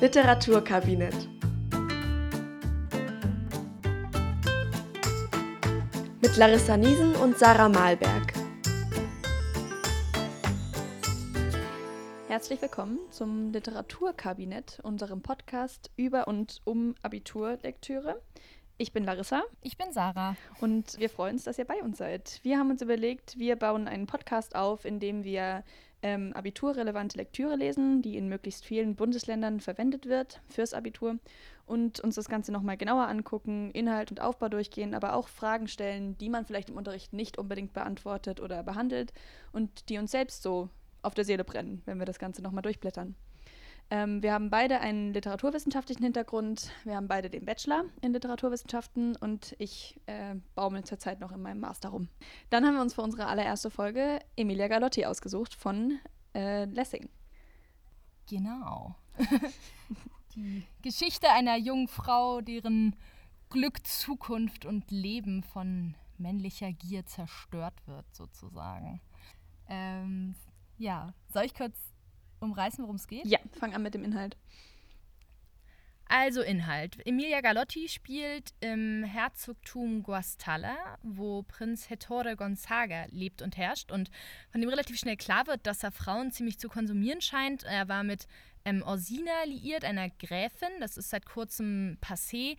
Literaturkabinett. Mit Larissa Niesen und Sarah Malberg. Herzlich willkommen zum Literaturkabinett, unserem Podcast über und um Abiturlektüre. Ich bin Larissa. Ich bin Sarah. Und wir freuen uns, dass ihr bei uns seid. Wir haben uns überlegt, wir bauen einen Podcast auf, in dem wir ähm, abiturrelevante Lektüre lesen, die in möglichst vielen Bundesländern verwendet wird fürs Abitur und uns das Ganze nochmal genauer angucken, Inhalt und Aufbau durchgehen, aber auch Fragen stellen, die man vielleicht im Unterricht nicht unbedingt beantwortet oder behandelt und die uns selbst so auf der Seele brennen, wenn wir das Ganze nochmal durchblättern. Ähm, wir haben beide einen literaturwissenschaftlichen Hintergrund. Wir haben beide den Bachelor in Literaturwissenschaften und ich äh, baumel zurzeit noch in meinem Master rum. Dann haben wir uns für unsere allererste Folge Emilia Galotti ausgesucht von äh, Lessing. Genau. Die Geschichte einer jungen Frau, deren Glück, Zukunft und Leben von männlicher Gier zerstört wird, sozusagen. Ähm, ja, soll ich kurz umreißen, worum es geht? Ja, fang an mit dem Inhalt. Also Inhalt. Emilia Galotti spielt im Herzogtum Guastalla, wo Prinz Hettore Gonzaga lebt und herrscht und von dem relativ schnell klar wird, dass er Frauen ziemlich zu konsumieren scheint. Er war mit ähm, Orsina liiert, einer Gräfin, das ist seit kurzem passé,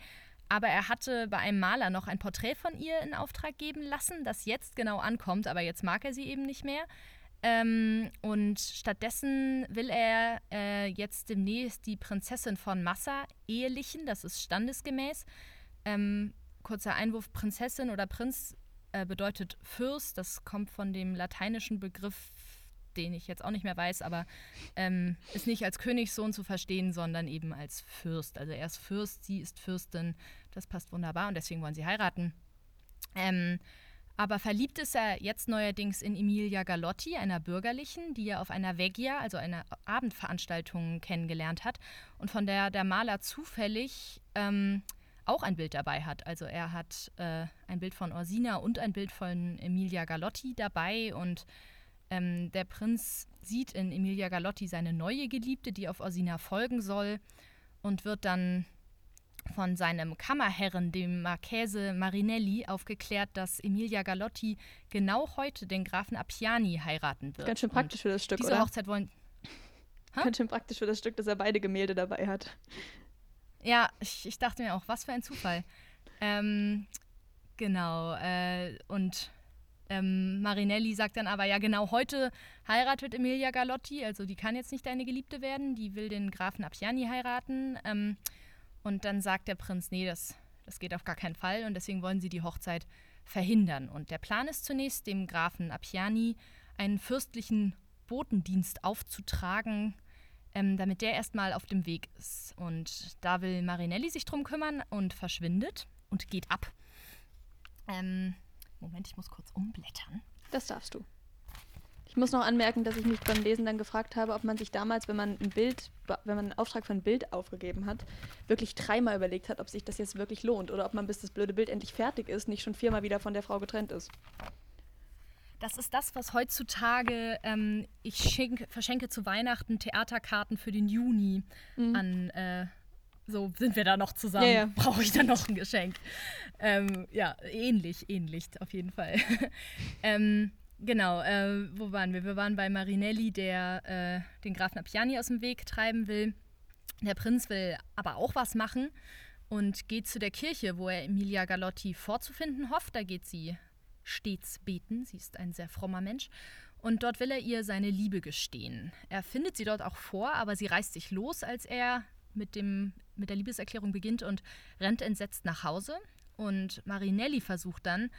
aber er hatte bei einem Maler noch ein Porträt von ihr in Auftrag geben lassen, das jetzt genau ankommt, aber jetzt mag er sie eben nicht mehr. Ähm, und stattdessen will er äh, jetzt demnächst die Prinzessin von Massa ehelichen, das ist standesgemäß. Ähm, kurzer Einwurf, Prinzessin oder Prinz äh, bedeutet Fürst, das kommt von dem lateinischen Begriff, den ich jetzt auch nicht mehr weiß, aber ähm, ist nicht als Königssohn zu verstehen, sondern eben als Fürst. Also er ist Fürst, sie ist Fürstin, das passt wunderbar und deswegen wollen sie heiraten. Ähm, aber verliebt ist er jetzt neuerdings in Emilia Galotti, einer bürgerlichen, die er auf einer Veggia, also einer Abendveranstaltung, kennengelernt hat und von der der Maler zufällig ähm, auch ein Bild dabei hat. Also er hat äh, ein Bild von Orsina und ein Bild von Emilia Galotti dabei und ähm, der Prinz sieht in Emilia Galotti seine neue Geliebte, die auf Orsina folgen soll und wird dann von seinem Kammerherren, dem Marchese Marinelli, aufgeklärt, dass Emilia Galotti genau heute den Grafen Appiani heiraten wird. Ganz schön praktisch Und für das Stück, diese oder? Hochzeit wollen. Ha? Ganz schön praktisch für das Stück, dass er beide Gemälde dabei hat. Ja, ich, ich dachte mir auch, was für ein Zufall. ähm, genau. Äh, und ähm, Marinelli sagt dann aber, ja, genau heute heiratet Emilia Galotti, also die kann jetzt nicht deine Geliebte werden, die will den Grafen Appiani heiraten. Ähm, und dann sagt der Prinz, nee, das, das geht auf gar keinen Fall und deswegen wollen sie die Hochzeit verhindern. Und der Plan ist zunächst, dem Grafen Appiani einen fürstlichen Botendienst aufzutragen, ähm, damit der erstmal auf dem Weg ist. Und da will Marinelli sich drum kümmern und verschwindet und geht ab. Ähm, Moment, ich muss kurz umblättern. Das darfst du. Ich muss noch anmerken, dass ich mich beim Lesen dann gefragt habe, ob man sich damals, wenn man ein Bild, wenn man einen Auftrag für ein Bild aufgegeben hat, wirklich dreimal überlegt hat, ob sich das jetzt wirklich lohnt oder ob man, bis das blöde Bild endlich fertig ist, nicht schon viermal wieder von der Frau getrennt ist. Das ist das, was heutzutage, ähm, ich schenk, verschenke zu Weihnachten Theaterkarten für den Juni mhm. an, äh, so sind wir da noch zusammen, ja, ja. brauche ich dann noch ein Geschenk. Ähm, ja, ähnlich, ähnlich auf jeden Fall. ähm, Genau, äh, wo waren wir? Wir waren bei Marinelli, der äh, den Grafen Appiani aus dem Weg treiben will. Der Prinz will aber auch was machen und geht zu der Kirche, wo er Emilia Galotti vorzufinden hofft. Da geht sie stets beten. Sie ist ein sehr frommer Mensch. Und dort will er ihr seine Liebe gestehen. Er findet sie dort auch vor, aber sie reißt sich los, als er mit, dem, mit der Liebeserklärung beginnt und rennt entsetzt nach Hause. Und Marinelli versucht dann,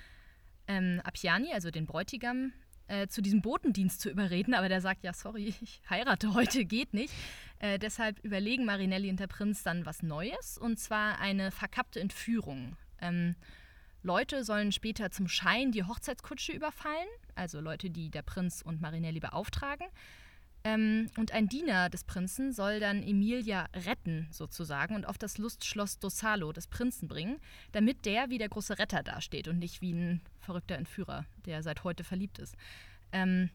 ähm, Appiani, also den Bräutigam, äh, zu diesem Botendienst zu überreden, aber der sagt, ja, sorry, ich heirate heute, geht nicht. Äh, deshalb überlegen Marinelli und der Prinz dann was Neues, und zwar eine verkappte Entführung. Ähm, Leute sollen später zum Schein die Hochzeitskutsche überfallen, also Leute, die der Prinz und Marinelli beauftragen. Ähm, und ein Diener des Prinzen soll dann Emilia retten, sozusagen, und auf das Lustschloss Dossalo des Prinzen bringen, damit der wie der große Retter dasteht und nicht wie ein verrückter Entführer, der seit heute verliebt ist. Ähm,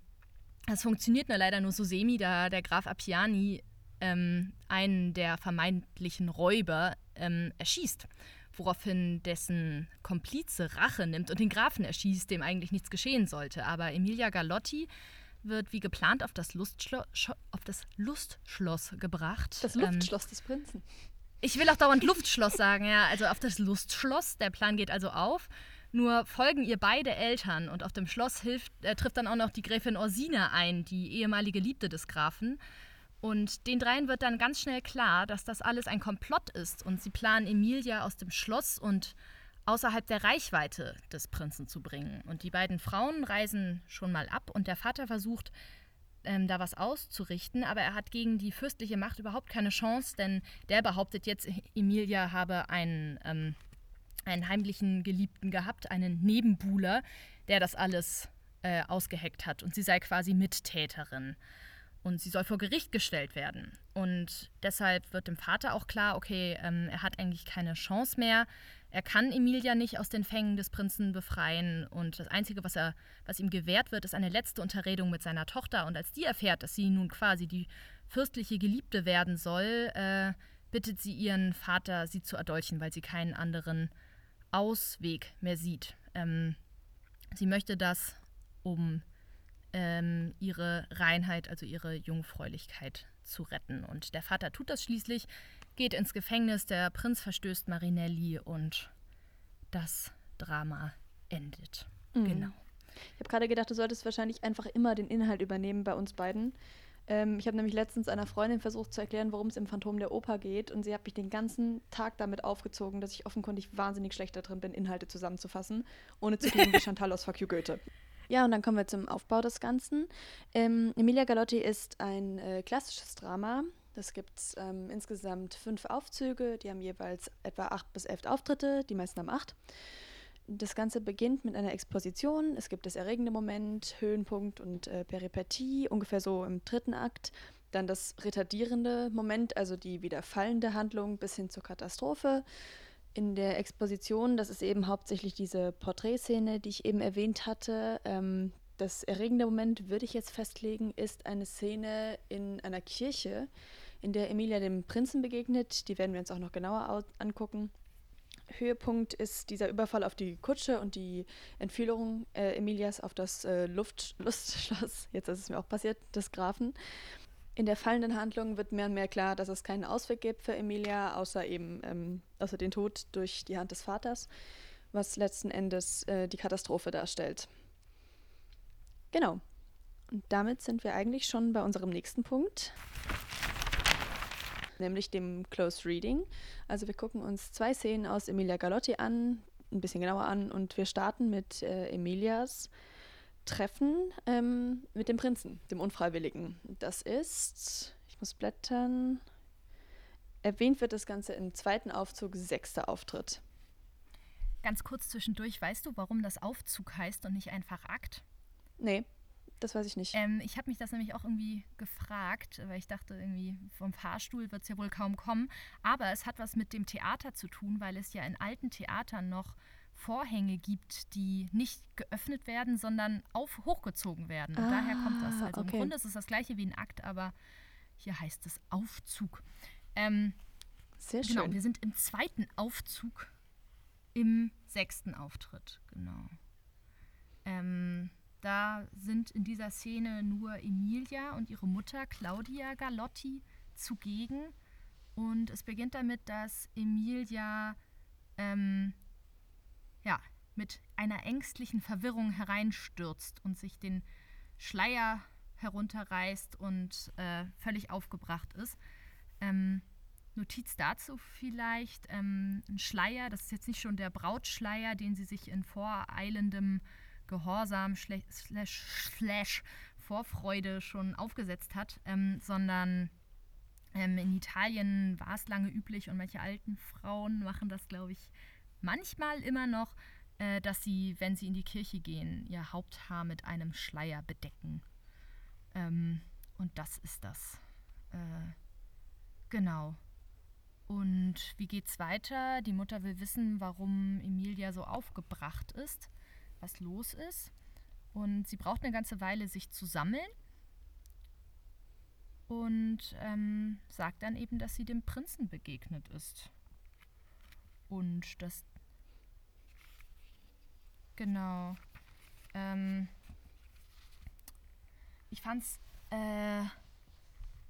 das funktioniert nur leider nur so semi, da der Graf Appiani ähm, einen der vermeintlichen Räuber ähm, erschießt, woraufhin dessen Komplize Rache nimmt und den Grafen erschießt, dem eigentlich nichts geschehen sollte. Aber Emilia Galotti wird wie geplant auf das, Lustschlo auf das Lustschloss gebracht. Das Luftschloss ähm, des Prinzen. Ich will auch dauernd Luftschloss sagen, ja. Also auf das Lustschloss. Der Plan geht also auf. Nur folgen ihr beide Eltern und auf dem Schloss hilft, äh, trifft dann auch noch die Gräfin Orsina ein, die ehemalige Liebte des Grafen. Und den dreien wird dann ganz schnell klar, dass das alles ein Komplott ist und sie planen Emilia aus dem Schloss und außerhalb der Reichweite des Prinzen zu bringen. Und die beiden Frauen reisen schon mal ab und der Vater versucht, ähm, da was auszurichten, aber er hat gegen die fürstliche Macht überhaupt keine Chance, denn der behauptet jetzt, Emilia habe einen, ähm, einen heimlichen Geliebten gehabt, einen Nebenbuhler, der das alles äh, ausgeheckt hat und sie sei quasi Mittäterin und sie soll vor Gericht gestellt werden. Und deshalb wird dem Vater auch klar, okay, ähm, er hat eigentlich keine Chance mehr. Er kann Emilia nicht aus den Fängen des Prinzen befreien und das Einzige, was, er, was ihm gewährt wird, ist eine letzte Unterredung mit seiner Tochter. Und als die erfährt, dass sie nun quasi die fürstliche Geliebte werden soll, äh, bittet sie ihren Vater, sie zu erdolchen, weil sie keinen anderen Ausweg mehr sieht. Ähm, sie möchte das, um ähm, ihre Reinheit, also ihre Jungfräulichkeit zu retten. Und der Vater tut das schließlich, geht ins Gefängnis, der Prinz verstößt Marinelli und das Drama endet. Mhm. Genau. Ich habe gerade gedacht, du solltest wahrscheinlich einfach immer den Inhalt übernehmen bei uns beiden. Ähm, ich habe nämlich letztens einer Freundin versucht zu erklären, worum es im Phantom der Oper geht und sie hat mich den ganzen Tag damit aufgezogen, dass ich offenkundig wahnsinnig schlecht darin bin, Inhalte zusammenzufassen, ohne zu klingen wie Chantal aus Fuck You Goethe. Ja, und dann kommen wir zum Aufbau des Ganzen. Ähm, Emilia Galotti ist ein äh, klassisches Drama. Das gibt es ähm, insgesamt fünf Aufzüge, die haben jeweils etwa acht bis elf Auftritte, die meisten haben acht. Das Ganze beginnt mit einer Exposition. Es gibt das erregende Moment, Höhenpunkt und äh, Peripetie, ungefähr so im dritten Akt. Dann das retardierende Moment, also die wieder fallende Handlung bis hin zur Katastrophe in der Exposition, das ist eben hauptsächlich diese Porträtszene, die ich eben erwähnt hatte. Ähm, das erregende Moment, würde ich jetzt festlegen, ist eine Szene in einer Kirche, in der Emilia dem Prinzen begegnet. Die werden wir uns auch noch genauer angucken. Höhepunkt ist dieser Überfall auf die Kutsche und die Entführung äh, Emilias auf das äh, Luft jetzt ist es mir auch passiert, des Grafen. In der fallenden Handlung wird mehr und mehr klar, dass es keinen Ausweg gibt für Emilia, außer eben ähm, außer den Tod durch die Hand des Vaters, was letzten Endes äh, die Katastrophe darstellt. Genau. Und damit sind wir eigentlich schon bei unserem nächsten Punkt, nämlich dem Close Reading. Also wir gucken uns zwei Szenen aus Emilia Galotti an, ein bisschen genauer an, und wir starten mit äh, Emilias Treffen ähm, mit dem Prinzen, dem Unfreiwilligen. Das ist, ich muss blättern, erwähnt wird das Ganze im zweiten Aufzug, sechster Auftritt. Ganz kurz zwischendurch, weißt du, warum das Aufzug heißt und nicht einfach Akt? Nee, das weiß ich nicht. Ähm, ich habe mich das nämlich auch irgendwie gefragt, weil ich dachte, irgendwie vom Fahrstuhl wird es ja wohl kaum kommen. Aber es hat was mit dem Theater zu tun, weil es ja in alten Theatern noch Vorhänge gibt, die nicht geöffnet werden, sondern auf, hochgezogen werden. Und ah, daher kommt das. Also okay. im Grunde ist es das gleiche wie ein Akt, aber hier heißt es Aufzug. Ähm, Sehr genau, schön. Genau, wir sind im zweiten Aufzug im sechsten Auftritt. Genau. Ähm, da sind in dieser Szene nur Emilia und ihre Mutter Claudia Galotti zugegen. Und es beginnt damit, dass Emilia ähm, ja, mit einer ängstlichen Verwirrung hereinstürzt und sich den Schleier herunterreißt und äh, völlig aufgebracht ist. Ähm, Notiz dazu vielleicht, ähm, ein Schleier, das ist jetzt nicht schon der Brautschleier, den sie sich in voreilendem Gehorsam slash, slash Vorfreude schon aufgesetzt hat, ähm, sondern ähm, in Italien war es lange üblich und manche alten Frauen machen das, glaube ich, manchmal immer noch, äh, dass sie, wenn sie in die Kirche gehen, ihr Haupthaar mit einem Schleier bedecken. Ähm, und das ist das. Äh, genau. Und wie geht's weiter? Die Mutter will wissen, warum Emilia so aufgebracht ist, was los ist. Und sie braucht eine ganze Weile, sich zu sammeln. und ähm, sagt dann eben, dass sie dem Prinzen begegnet ist. Und das. Genau. Ähm, ich fand's äh,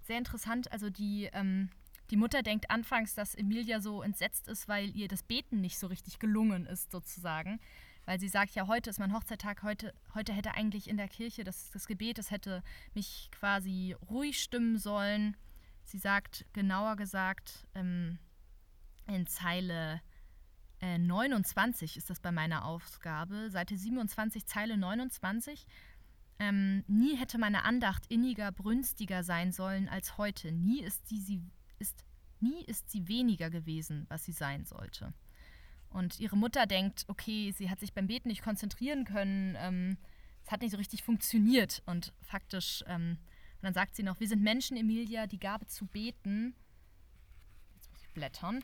sehr interessant. Also die, ähm, die Mutter denkt anfangs, dass Emilia so entsetzt ist, weil ihr das Beten nicht so richtig gelungen ist, sozusagen. Weil sie sagt ja, heute ist mein Hochzeittag, heute, heute hätte eigentlich in der Kirche das, das Gebet, das hätte mich quasi ruhig stimmen sollen. Sie sagt, genauer gesagt, ähm, in Zeile äh, 29 ist das bei meiner Aufgabe, Seite 27, Zeile 29. Ähm, nie hätte meine Andacht inniger, brünstiger sein sollen als heute. Nie ist sie, sie ist, nie ist sie weniger gewesen, was sie sein sollte. Und ihre Mutter denkt, okay, sie hat sich beim Beten nicht konzentrieren können, ähm, es hat nicht so richtig funktioniert. Und faktisch, ähm, und dann sagt sie noch, wir sind Menschen, Emilia, die Gabe zu beten. Jetzt muss ich blättern.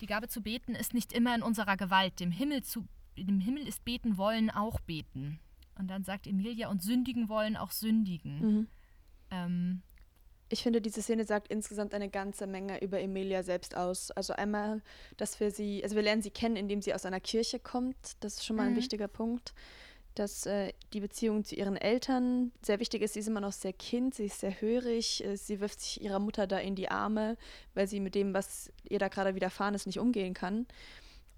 Die Gabe zu beten ist nicht immer in unserer Gewalt. Dem Himmel, zu, dem Himmel ist beten wollen auch beten. Und dann sagt Emilia, und sündigen wollen auch sündigen. Mhm. Ähm, ich finde, diese Szene sagt insgesamt eine ganze Menge über Emilia selbst aus. Also einmal, dass wir sie, also wir lernen sie kennen, indem sie aus einer Kirche kommt. Das ist schon mal mhm. ein wichtiger Punkt. Dass äh, die Beziehung zu ihren Eltern sehr wichtig ist. Sie ist immer noch sehr Kind, sie ist sehr hörig. Äh, sie wirft sich ihrer Mutter da in die Arme, weil sie mit dem, was ihr da gerade widerfahren ist, nicht umgehen kann.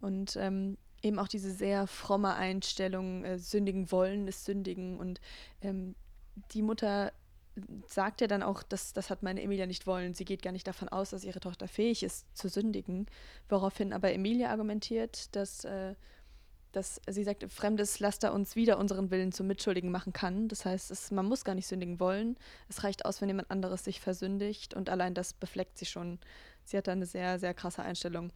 Und ähm, eben auch diese sehr fromme Einstellung, äh, sündigen wollen ist sündigen. Und ähm, die Mutter sagt ja dann auch, dass das hat meine Emilia nicht wollen. Sie geht gar nicht davon aus, dass ihre Tochter fähig ist zu sündigen. Woraufhin aber Emilia argumentiert, dass, äh, dass sie sagt, fremdes Laster uns wieder unseren Willen zum Mitschuldigen machen kann. Das heißt, es, man muss gar nicht sündigen wollen. Es reicht aus, wenn jemand anderes sich versündigt und allein das befleckt sie schon. Sie hat da eine sehr, sehr krasse Einstellung.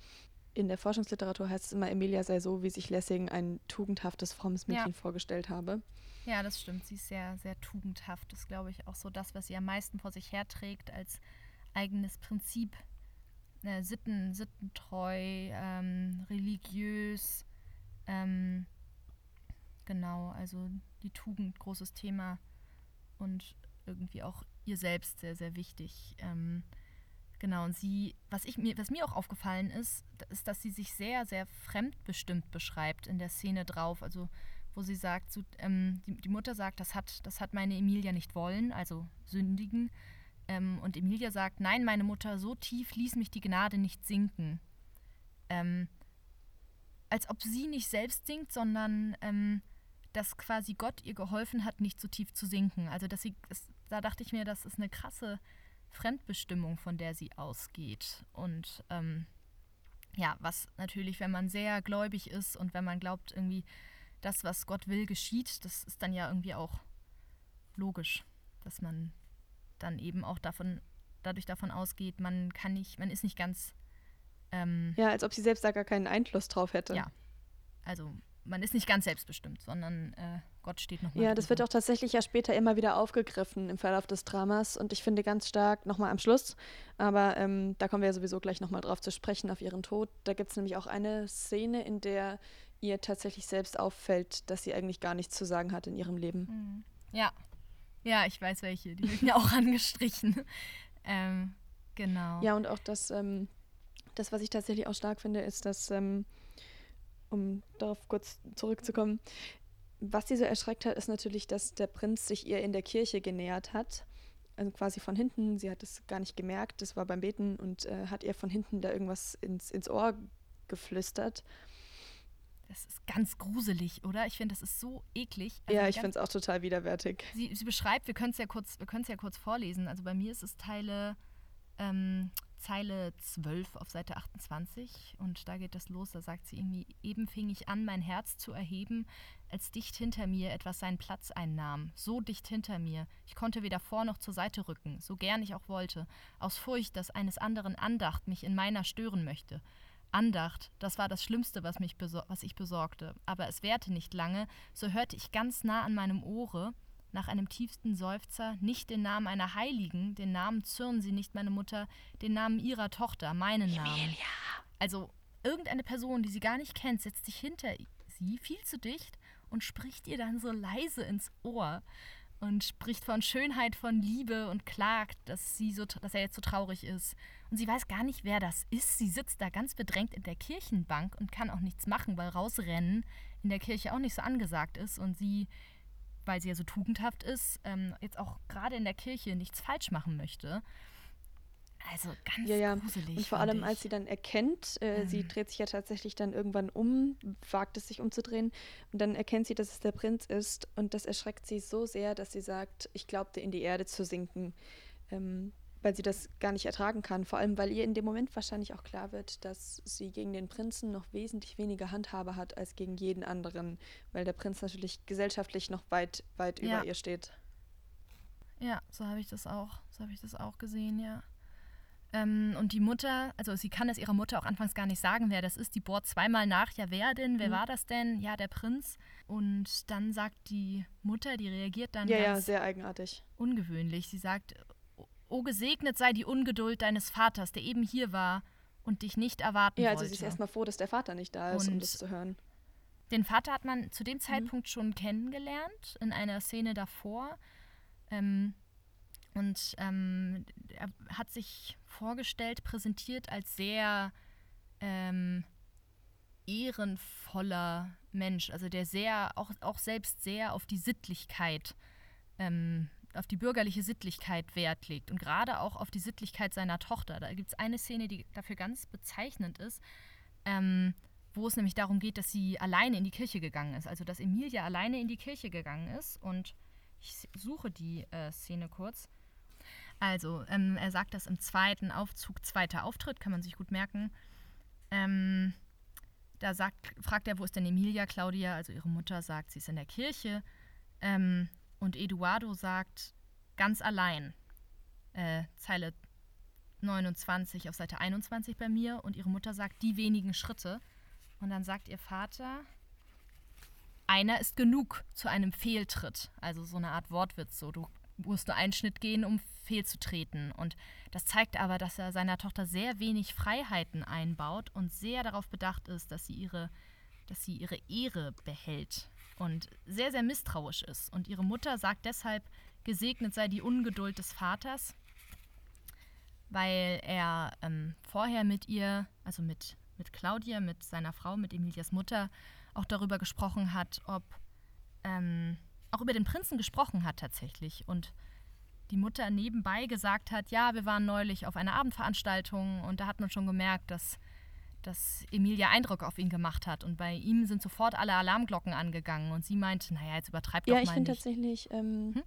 In der Forschungsliteratur heißt es immer, Emilia sei so, wie sich Lessing ein tugendhaftes, frommes Mädchen ja. vorgestellt habe. Ja, das stimmt. Sie ist sehr, sehr tugendhaft. Das ist, glaube ich, auch so das, was sie am meisten vor sich herträgt als eigenes Prinzip. Äh, Sitten, sittentreu, ähm, religiös. Ähm, genau, also die Tugend, großes Thema. Und irgendwie auch ihr selbst sehr, sehr wichtig. Ähm, genau, und sie, was, ich mir, was mir auch aufgefallen ist, ist, dass sie sich sehr, sehr fremdbestimmt beschreibt in der Szene drauf. Also wo sie sagt, so, ähm, die, die, Mutter sagt, das hat, das hat meine Emilia nicht wollen, also sündigen. Ähm, und Emilia sagt, nein, meine Mutter, so tief ließ mich die Gnade nicht sinken. Ähm, als ob sie nicht selbst sinkt, sondern ähm, dass quasi Gott ihr geholfen hat, nicht so tief zu sinken. Also dass sie, das, da dachte ich mir, das ist eine krasse Fremdbestimmung, von der sie ausgeht. Und ähm, ja, was natürlich, wenn man sehr gläubig ist und wenn man glaubt, irgendwie, das, was Gott will, geschieht, das ist dann ja irgendwie auch logisch, dass man dann eben auch davon, dadurch davon ausgeht, man kann nicht, man ist nicht ganz. Ähm, ja, als ob sie selbst da gar keinen Einfluss drauf hätte. Ja. Also man ist nicht ganz selbstbestimmt, sondern äh, Gott steht noch mal. Ja, das wird auch tatsächlich ja später immer wieder aufgegriffen im Verlauf des Dramas und ich finde ganz stark nochmal am Schluss, aber ähm, da kommen wir ja sowieso gleich nochmal drauf zu sprechen, auf ihren Tod. Da gibt es nämlich auch eine Szene, in der ihr tatsächlich selbst auffällt, dass sie eigentlich gar nichts zu sagen hat in ihrem Leben. Mhm. Ja, ja, ich weiß welche. Die wird mir auch angestrichen. Ähm, genau. Ja, und auch das, ähm, das, was ich tatsächlich auch stark finde, ist, dass, ähm, um darauf kurz zurückzukommen, was sie so erschreckt hat, ist natürlich, dass der Prinz sich ihr in der Kirche genähert hat. Also quasi von hinten, sie hat es gar nicht gemerkt, das war beim Beten und äh, hat ihr von hinten da irgendwas ins, ins Ohr geflüstert. Das ist ganz gruselig, oder? Ich finde, das ist so eklig. Also ja, ich finde es auch total widerwärtig. Sie, sie beschreibt, wir können es ja kurz, ja kurz vorlesen. Also bei mir ist es Teile, ähm, Zeile 12 auf Seite 28 und da geht das los. Da sagt sie irgendwie, eben fing ich an, mein Herz zu erheben, als dicht hinter mir etwas seinen Platz einnahm. So dicht hinter mir. Ich konnte weder vor noch zur Seite rücken, so gern ich auch wollte, aus Furcht, dass eines anderen Andacht mich in meiner stören möchte. Andacht, das war das Schlimmste, was, mich was ich besorgte. Aber es währte nicht lange, so hörte ich ganz nah an meinem Ohre, nach einem tiefsten Seufzer, nicht den Namen einer Heiligen, den Namen zürnen sie nicht, meine Mutter, den Namen ihrer Tochter, meinen Emilia. Namen. Also irgendeine Person, die sie gar nicht kennt, setzt sich hinter sie, viel zu dicht, und spricht ihr dann so leise ins Ohr. Und spricht von Schönheit, von Liebe und klagt, dass, sie so, dass er jetzt so traurig ist. Und sie weiß gar nicht, wer das ist. Sie sitzt da ganz bedrängt in der Kirchenbank und kann auch nichts machen, weil rausrennen in der Kirche auch nicht so angesagt ist. Und sie, weil sie ja so tugendhaft ist, ähm, jetzt auch gerade in der Kirche nichts falsch machen möchte. Also ganz ja, ja. gruselig. Und vor allem, ich. als sie dann erkennt, äh, mhm. sie dreht sich ja tatsächlich dann irgendwann um, wagt es sich umzudrehen und dann erkennt sie, dass es der Prinz ist und das erschreckt sie so sehr, dass sie sagt, ich glaubte in die Erde zu sinken, ähm, weil sie das gar nicht ertragen kann. Vor allem, weil ihr in dem Moment wahrscheinlich auch klar wird, dass sie gegen den Prinzen noch wesentlich weniger Handhabe hat als gegen jeden anderen, weil der Prinz natürlich gesellschaftlich noch weit, weit ja. über ihr steht. Ja, so habe ich das auch, so habe ich das auch gesehen, ja. Ähm, und die Mutter, also sie kann es ihrer Mutter auch anfangs gar nicht sagen, wer das ist. Die bohrt zweimal nach, ja, wer denn? Wer mhm. war das denn? Ja, der Prinz. Und dann sagt die Mutter, die reagiert dann. Ja, ja, sehr eigenartig. Ungewöhnlich. Sie sagt: O gesegnet sei die Ungeduld deines Vaters, der eben hier war und dich nicht erwarten wollte. Ja, also sie ist erstmal froh, dass der Vater nicht da ist, und um das zu hören. Den Vater hat man zu dem mhm. Zeitpunkt mhm. schon kennengelernt, in einer Szene davor. Ähm, und ähm, er hat sich vorgestellt, präsentiert als sehr ähm, ehrenvoller Mensch, also der sehr, auch, auch selbst sehr auf die Sittlichkeit, ähm, auf die bürgerliche Sittlichkeit Wert legt und gerade auch auf die Sittlichkeit seiner Tochter. Da gibt es eine Szene, die dafür ganz bezeichnend ist, ähm, wo es nämlich darum geht, dass sie alleine in die Kirche gegangen ist, also dass Emilia alleine in die Kirche gegangen ist und ich suche die äh, Szene kurz. Also, ähm, er sagt das im zweiten Aufzug, zweiter Auftritt, kann man sich gut merken. Ähm, da sagt, fragt er, wo ist denn Emilia? Claudia, also ihre Mutter, sagt, sie ist in der Kirche. Ähm, und Eduardo sagt, ganz allein. Äh, Zeile 29 auf Seite 21 bei mir. Und ihre Mutter sagt, die wenigen Schritte. Und dann sagt ihr Vater, einer ist genug zu einem Fehltritt. Also so eine Art Wortwitz. So, du musst nur einen Schnitt gehen, um fehlzutreten. Und das zeigt aber, dass er seiner Tochter sehr wenig Freiheiten einbaut und sehr darauf bedacht ist, dass sie ihre, dass sie ihre Ehre behält und sehr, sehr misstrauisch ist. Und ihre Mutter sagt deshalb, gesegnet sei die Ungeduld des Vaters, weil er ähm, vorher mit ihr, also mit, mit Claudia, mit seiner Frau, mit Emilias Mutter, auch darüber gesprochen hat, ob ähm, auch über den Prinzen gesprochen hat tatsächlich und die Mutter nebenbei gesagt hat, ja, wir waren neulich auf einer Abendveranstaltung und da hat man schon gemerkt, dass, dass Emilia Eindruck auf ihn gemacht hat und bei ihm sind sofort alle Alarmglocken angegangen und sie meinte, naja, jetzt übertreibt ja, doch mal. Ja, ich finde tatsächlich, ähm, hm?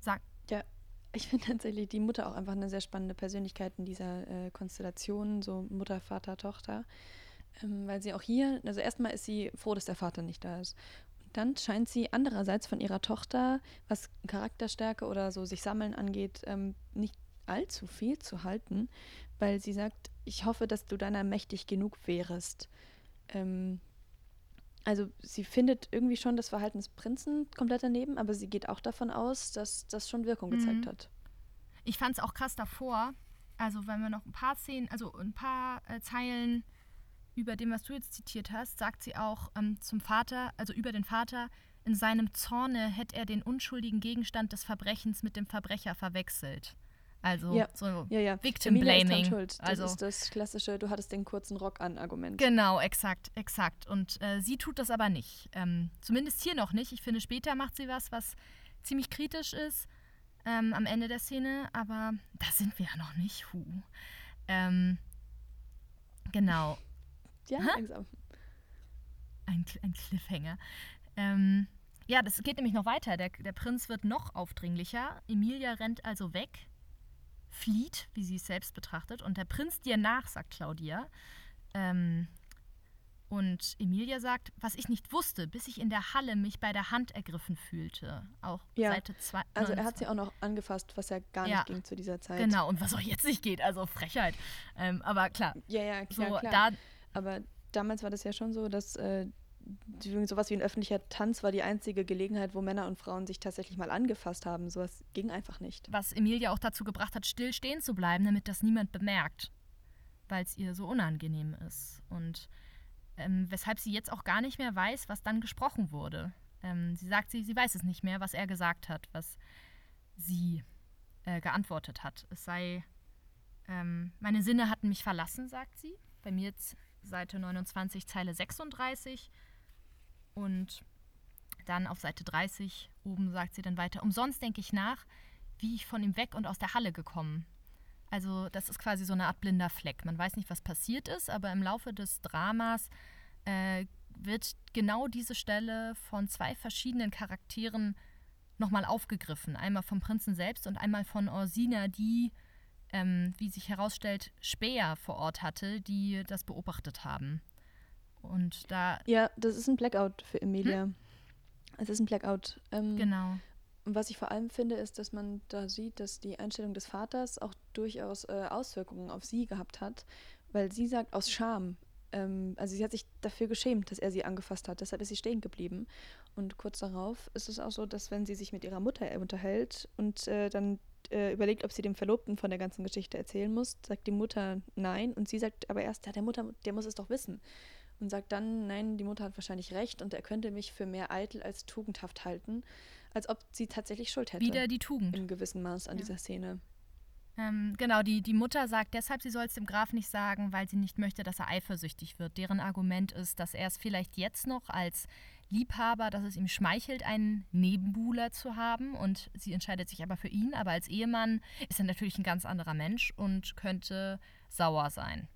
Sag. Ja, ich finde tatsächlich die Mutter auch einfach eine sehr spannende Persönlichkeit in dieser äh, Konstellation, so Mutter, Vater, Tochter. Ähm, weil sie auch hier, also erstmal ist sie froh, dass der Vater nicht da ist dann scheint sie andererseits von ihrer Tochter, was Charakterstärke oder so sich sammeln angeht, ähm, nicht allzu viel zu halten, weil sie sagt, ich hoffe, dass du deiner mächtig genug wärest. Ähm, also sie findet irgendwie schon das Verhalten des Prinzen komplett daneben, aber sie geht auch davon aus, dass das schon Wirkung mhm. gezeigt hat. Ich fand es auch krass davor, also wenn wir noch ein paar Szenen, also ein paar äh, Zeilen über dem, was du jetzt zitiert hast, sagt sie auch ähm, zum Vater, also über den Vater, in seinem Zorne hätte er den unschuldigen Gegenstand des Verbrechens mit dem Verbrecher verwechselt. Also ja. so ja, ja. Victim Blaming. Das also, ist das klassische, du hattest den kurzen Rock an Argument. Genau, exakt, exakt. Und äh, sie tut das aber nicht. Ähm, zumindest hier noch nicht. Ich finde, später macht sie was, was ziemlich kritisch ist ähm, am Ende der Szene, aber da sind wir ja noch nicht. Huh. Ähm, genau. Ja, Aha. langsam. Ein, ein Cliffhanger. Ähm, ja, das geht nämlich noch weiter. Der, der Prinz wird noch aufdringlicher. Emilia rennt also weg, flieht, wie sie es selbst betrachtet, und der Prinz dir nach, sagt Claudia. Ähm, und Emilia sagt, was ich nicht wusste, bis ich in der Halle mich bei der Hand ergriffen fühlte. Auch ja. Seite 2. Also er hat sie auch noch angefasst, was ja gar ja. nicht ging zu dieser Zeit. Genau, und was auch jetzt nicht geht, also Frechheit. Ähm, aber klar. Ja, ja, klar, so, klar. Da, aber damals war das ja schon so, dass äh, sowas wie ein öffentlicher Tanz war die einzige Gelegenheit, wo Männer und Frauen sich tatsächlich mal angefasst haben. Sowas ging einfach nicht. Was Emilia auch dazu gebracht hat, still stehen zu bleiben, damit das niemand bemerkt, weil es ihr so unangenehm ist. Und ähm, weshalb sie jetzt auch gar nicht mehr weiß, was dann gesprochen wurde. ähm, sie sagt, sie, sie weiß es nicht mehr, was er gesagt hat, was sie äh, geantwortet hat. Es sei, ähm, meine Sinne hatten mich verlassen, sagt sie. Bei mir jetzt Seite 29, Zeile 36. Und dann auf Seite 30 oben sagt sie dann weiter, umsonst denke ich nach, wie ich von ihm weg und aus der Halle gekommen. Also das ist quasi so eine Art blinder Fleck. Man weiß nicht, was passiert ist, aber im Laufe des Dramas äh, wird genau diese Stelle von zwei verschiedenen Charakteren nochmal aufgegriffen. Einmal vom Prinzen selbst und einmal von Orsina, die, ähm, wie sich herausstellt, Späher vor Ort hatte, die das beobachtet haben. Und da. Ja, das ist ein Blackout für Emilia. Hm? Es ist ein Blackout. Ähm, genau. Und was ich vor allem finde, ist, dass man da sieht, dass die Einstellung des Vaters auch durchaus äh, Auswirkungen auf sie gehabt hat, weil sie sagt aus Scham, ähm, also sie hat sich dafür geschämt, dass er sie angefasst hat, deshalb ist sie stehen geblieben. Und kurz darauf ist es auch so, dass wenn sie sich mit ihrer Mutter unterhält und äh, dann äh, überlegt, ob sie dem Verlobten von der ganzen Geschichte erzählen muss, sagt die Mutter nein und sie sagt aber erst, ja, der Mutter, der muss es doch wissen und sagt dann, nein, die Mutter hat wahrscheinlich recht und er könnte mich für mehr eitel als tugendhaft halten, als ob sie tatsächlich Schuld hätte. Wieder die Tugend. Im gewissen Maß an ja. dieser Szene. Ähm, genau, die, die Mutter sagt deshalb, sie soll es dem Graf nicht sagen, weil sie nicht möchte, dass er eifersüchtig wird. Deren Argument ist, dass er es vielleicht jetzt noch als Liebhaber, dass es ihm schmeichelt, einen Nebenbuhler zu haben und sie entscheidet sich aber für ihn. Aber als Ehemann ist er natürlich ein ganz anderer Mensch und könnte sauer sein.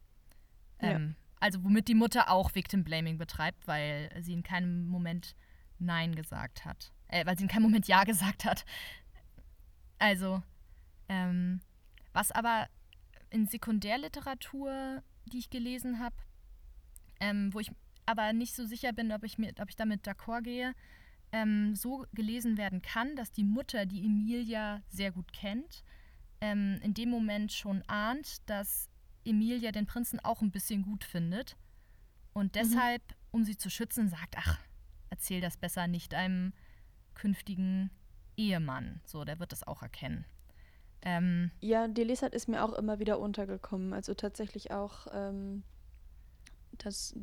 Ähm, ja. Also womit die Mutter auch Victim Blaming betreibt, weil sie in keinem Moment Nein gesagt hat. Äh, weil sie in keinem Moment Ja gesagt hat. Also, ähm, was aber in Sekundärliteratur, die ich gelesen habe, ähm, wo ich aber nicht so sicher bin, ob ich, mir, ob ich damit d'accord gehe, ähm, so gelesen werden kann, dass die Mutter, die Emilia sehr gut kennt, ähm, in dem Moment schon ahnt, dass Emilia den Prinzen auch ein bisschen gut findet und mhm. deshalb, mhm. um sie zu schützen, sagt, ach, erzähl das besser nicht einem künftigen Ehemann. So, der wird das auch erkennen. Ähm, ja, die Lesart ist mir auch immer wieder untergekommen. Also tatsächlich auch, ähm, dass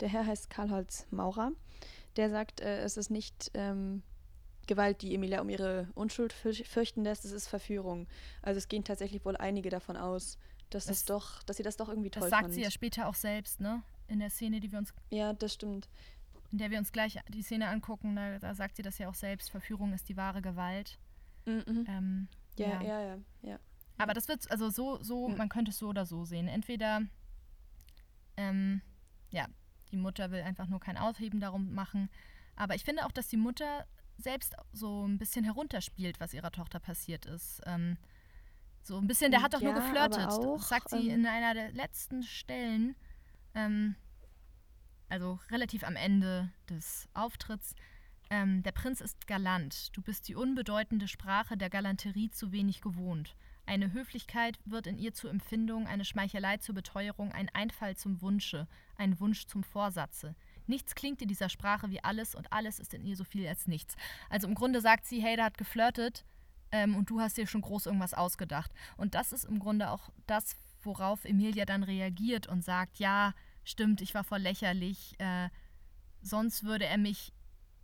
der Herr heißt Karl-Holz Maurer. Der sagt, äh, es ist nicht ähm, Gewalt, die Emilia um ihre Unschuld fürchten lässt, es ist Verführung. Also es gehen tatsächlich wohl einige davon aus, dass das, es doch, dass sie das doch irgendwie toll Das sagt fand. sie ja später auch selbst, ne? In der Szene, die wir uns. Ja, das stimmt. In der wir uns gleich die Szene angucken, da, da sagt sie das ja auch selbst. Verführung ist die wahre Gewalt. Mhm. Ähm, ja, ja, ja, ja, ja. Aber das wird, also so, so, ja. man könnte es so oder so sehen. Entweder, ähm, ja, die Mutter will einfach nur kein Aufheben darum machen. Aber ich finde auch, dass die Mutter selbst so ein bisschen herunterspielt, was ihrer Tochter passiert ist. Ähm, so ein bisschen, der hat doch ja, nur geflirtet. Auch, das sagt sie ähm, in einer der letzten Stellen, ähm, also relativ am Ende des Auftritts. Ähm, der Prinz ist galant. Du bist die unbedeutende Sprache der Galanterie zu wenig gewohnt. Eine Höflichkeit wird in ihr zur Empfindung, eine Schmeichelei zur Beteuerung, ein Einfall zum Wunsche, ein Wunsch zum Vorsatze. Nichts klingt in dieser Sprache wie alles und alles ist in ihr so viel als nichts. Also im Grunde sagt sie, hey, der hat geflirtet, ähm, und du hast dir schon groß irgendwas ausgedacht. Und das ist im Grunde auch das, worauf Emilia dann reagiert und sagt, ja, stimmt, ich war voll lächerlich, äh, sonst würde er mich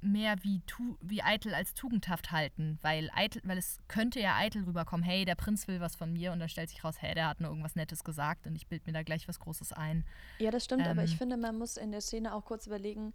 mehr wie, tu, wie eitel als tugendhaft halten, weil, eitel, weil es könnte ja eitel rüberkommen, hey, der Prinz will was von mir. Und dann stellt sich raus, hey, der hat nur irgendwas Nettes gesagt. Und ich bilde mir da gleich was Großes ein. Ja, das stimmt, ähm, aber ich ähm, finde, man muss in der Szene auch kurz überlegen,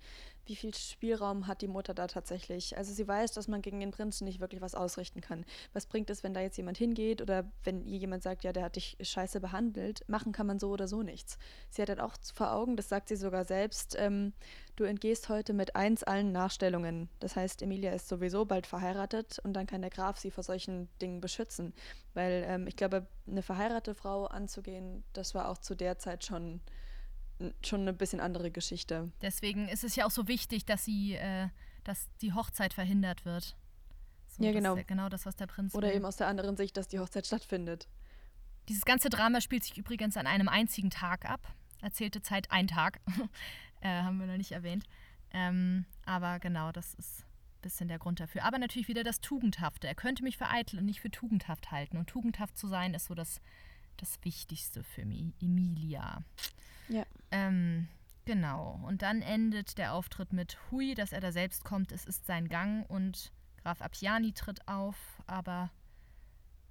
wie viel Spielraum hat die Mutter da tatsächlich. Also sie weiß, dass man gegen den Prinzen nicht wirklich was ausrichten kann. Was bringt es, wenn da jetzt jemand hingeht oder wenn ihr jemand sagt, ja, der hat dich scheiße behandelt, machen kann man so oder so nichts. Sie hat halt auch vor Augen, das sagt sie sogar selbst, ähm, du entgehst heute mit eins allen Nachstellungen. Das heißt, Emilia ist sowieso bald verheiratet und dann kann der Graf sie vor solchen Dingen beschützen. Weil ähm, ich glaube, eine verheiratete Frau anzugehen, das war auch zu der Zeit schon schon eine bisschen andere Geschichte. Deswegen ist es ja auch so wichtig, dass sie, äh, dass die Hochzeit verhindert wird. So, ja, genau. Ja genau das, was der Prinz Oder will. eben aus der anderen Sicht, dass die Hochzeit stattfindet. Dieses ganze Drama spielt sich übrigens an einem einzigen Tag ab. Erzählte Zeit ein Tag. äh, haben wir noch nicht erwähnt. Ähm, aber genau, das ist ein bisschen der Grund dafür. Aber natürlich wieder das Tugendhafte. Er könnte mich für eitel und nicht für tugendhaft halten. Und tugendhaft zu sein ist so das, das Wichtigste für mich, Emilia. Ja. Ähm, Genau. Und dann endet der Auftritt mit Hui, dass er da selbst kommt. Es ist sein Gang und Graf Appiani tritt auf, aber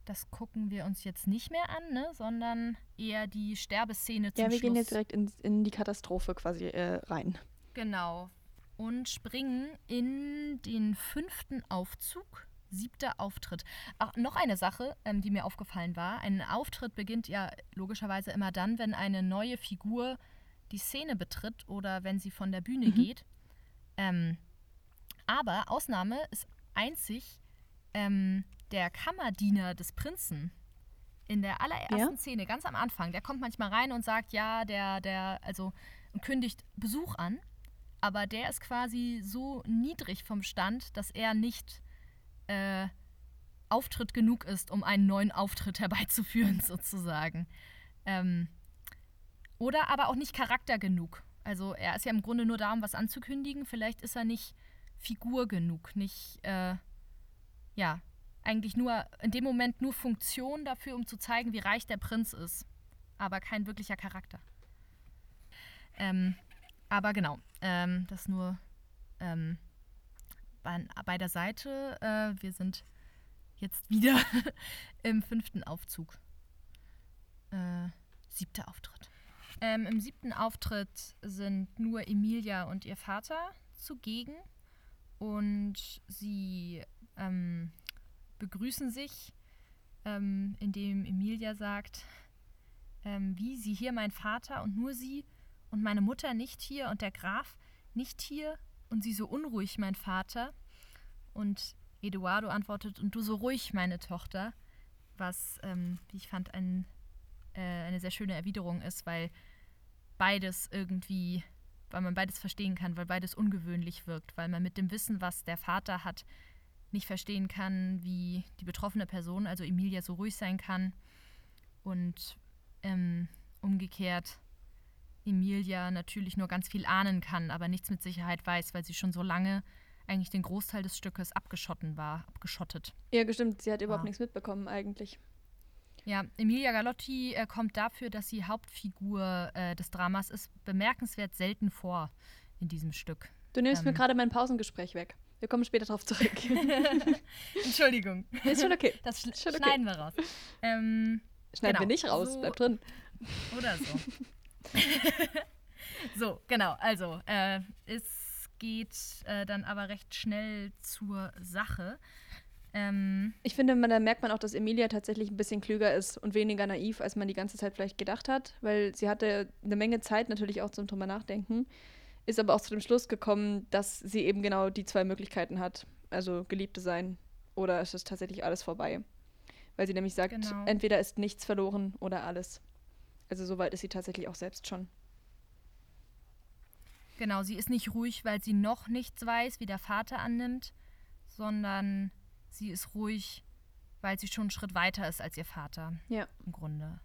das gucken wir uns jetzt nicht mehr an, ne? sondern eher die Sterbeszene zum Ja, wir Schluss. gehen jetzt direkt in, in die Katastrophe quasi äh, rein. Genau. Und springen in den fünften Aufzug. Siebter Auftritt. Ach, noch eine Sache, ähm, die mir aufgefallen war. Ein Auftritt beginnt ja logischerweise immer dann, wenn eine neue Figur die Szene betritt oder wenn sie von der Bühne mhm. geht. Ähm, aber Ausnahme ist einzig ähm, der Kammerdiener des Prinzen. In der allerersten ja? Szene, ganz am Anfang, der kommt manchmal rein und sagt, ja, der, der, also und kündigt Besuch an. Aber der ist quasi so niedrig vom Stand, dass er nicht äh, Auftritt genug ist, um einen neuen Auftritt herbeizuführen, sozusagen. Ähm, oder aber auch nicht Charakter genug. Also er ist ja im Grunde nur da, um was anzukündigen. Vielleicht ist er nicht Figur genug, nicht, äh, ja, eigentlich nur in dem Moment nur Funktion dafür, um zu zeigen, wie reich der Prinz ist. Aber kein wirklicher Charakter. Ähm, aber genau, ähm, das nur ähm, bei, der Seite. Äh, wir sind jetzt wieder im fünften Aufzug. Äh, siebter Auftritt. Ähm, Im siebten Auftritt sind nur Emilia und ihr Vater zugegen und sie ähm, begrüßen sich, ähm, indem Emilia sagt, ähm, wie sie hier mein Vater und nur sie und meine Mutter nicht hier und der Graf nicht hier und sie so unruhig, mein Vater. Und Eduardo antwortet, und du so ruhig, meine Tochter, was, ähm, wie ich fand, ein äh, eine sehr schöne Erwiderung ist, weil beides irgendwie, weil man beides verstehen kann, weil beides ungewöhnlich wirkt, weil man mit dem Wissen, was der Vater hat, nicht verstehen kann, wie die betroffene Person, also Emilia, so ruhig sein kann. Und ähm, umgekehrt Emilia natürlich nur ganz viel ahnen kann, aber nichts mit Sicherheit weiß, weil sie schon so lange eigentlich den Großteil des Stückes abgeschotten war, abgeschottet. Ja, gestimmt. Sie hat überhaupt nichts mitbekommen eigentlich. Ja, Emilia Galotti äh, kommt dafür, dass sie Hauptfigur äh, des Dramas ist, bemerkenswert selten vor in diesem Stück. Du nimmst ähm. mir gerade mein Pausengespräch weg. Wir kommen später darauf zurück. Entschuldigung. Ist schon okay. Das sch schon schneiden wir raus. Ähm, schneiden genau. wir nicht raus, so, bleib drin. Oder so. so, genau. Also, äh, es geht äh, dann aber recht schnell zur Sache. Ähm, ich finde, man, da merkt man auch, dass Emilia tatsächlich ein bisschen klüger ist und weniger naiv, als man die ganze Zeit vielleicht gedacht hat, weil sie hatte eine Menge Zeit natürlich auch zum drüber nachdenken, ist aber auch zu dem Schluss gekommen, dass sie eben genau die zwei Möglichkeiten hat, also Geliebte sein oder es ist tatsächlich alles vorbei. Weil sie nämlich sagt, genau. entweder ist nichts verloren oder alles. Also soweit ist sie tatsächlich auch selbst schon. Genau, sie ist nicht ruhig, weil sie noch nichts weiß, wie der Vater annimmt, sondern sie ist ruhig, weil sie schon einen Schritt weiter ist als ihr Vater. Ja. Im Grunde.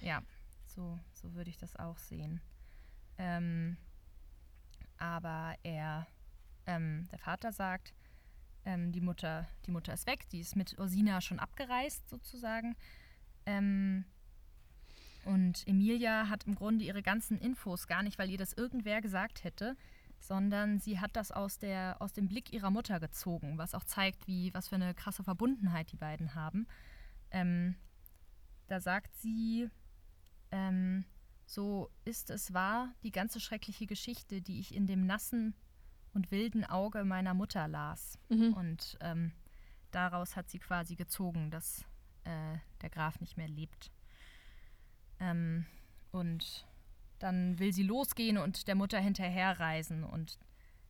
Ja, so, so würde ich das auch sehen. Ähm, aber er, ähm, der Vater sagt, ähm, die, Mutter, die Mutter ist weg, die ist mit Ursina schon abgereist sozusagen. Ähm, und Emilia hat im Grunde ihre ganzen Infos gar nicht, weil ihr das irgendwer gesagt hätte, sondern sie hat das aus, der, aus dem Blick ihrer Mutter gezogen, was auch zeigt, wie, was für eine krasse Verbundenheit die beiden haben. Ähm, da sagt sie, ähm, so ist es wahr, die ganze schreckliche Geschichte, die ich in dem nassen und wilden Auge meiner Mutter las. Mhm. Und ähm, daraus hat sie quasi gezogen, dass äh, der Graf nicht mehr lebt. Ähm, und dann will sie losgehen und der Mutter hinterherreisen. Und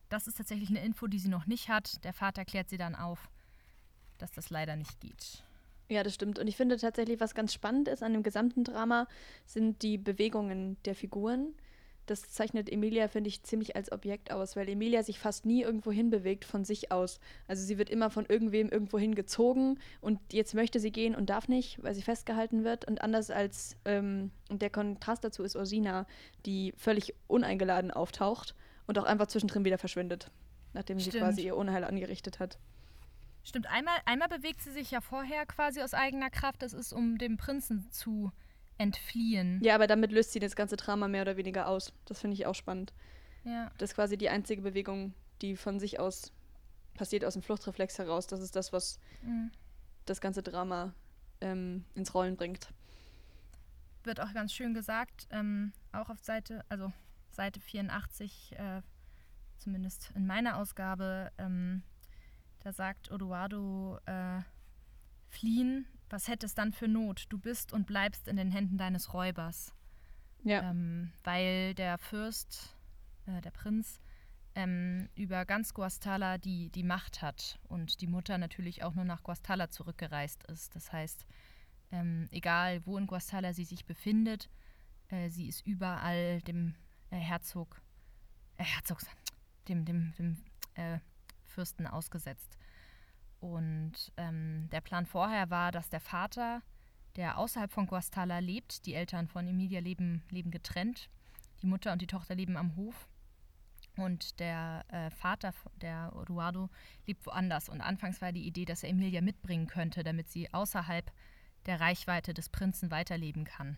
das ist tatsächlich eine Info, die sie noch nicht hat. Der Vater klärt sie dann auf, dass das leider nicht geht. Ja, das stimmt. Und ich finde tatsächlich, was ganz spannend ist an dem gesamten Drama, sind die Bewegungen der Figuren das zeichnet Emilia, finde ich, ziemlich als Objekt aus, weil Emilia sich fast nie irgendwo hinbewegt von sich aus. Also sie wird immer von irgendwem irgendwo hingezogen und jetzt möchte sie gehen und darf nicht, weil sie festgehalten wird. Und anders als, ähm, und der Kontrast dazu ist Orsina, die völlig uneingeladen auftaucht und auch einfach zwischendrin wieder verschwindet, nachdem Stimmt. sie quasi ihr Unheil angerichtet hat. Stimmt, einmal, einmal bewegt sie sich ja vorher quasi aus eigener Kraft, das ist, um dem Prinzen zu entfliehen. Ja, aber damit löst sie das ganze Drama mehr oder weniger aus. Das finde ich auch spannend. Ja. Das ist quasi die einzige Bewegung, die von sich aus passiert, aus dem Fluchtreflex heraus. Das ist das, was Mhm. das ganze Drama ähm, ins Rollen bringt. Wird auch ganz schön gesagt, ähm, auch auf Seite, also Seite 84, äh, zumindest in meiner Ausgabe, ähm, da sagt Odoardo, äh, fliehen, was hätte es dann für Not? Du bist und bleibst in den Händen deines Räubers. Ja. ähm, weil der Fürst, äh, der Prinz, ähm, über ganz Guastala die, die Macht hat und die Mutter natürlich auch nur nach Guastala zurückgereist ist. Das heißt, ähm, egal wo in Guastala sie sich befindet, äh, sie ist überall dem äh, Herzog, äh, Herzog, dem, dem, dem äh, Fürsten ausgesetzt. Und ähm, der Plan vorher war, dass der Vater, der außerhalb von Guastala lebt, die Eltern von Emilia leben, leben getrennt, die Mutter und die Tochter leben am Hof. Und der äh, Vater, der Eduardo, lebt woanders. Und anfangs war die Idee, dass er Emilia mitbringen könnte, damit sie außerhalb der Reichweite des Prinzen weiterleben kann.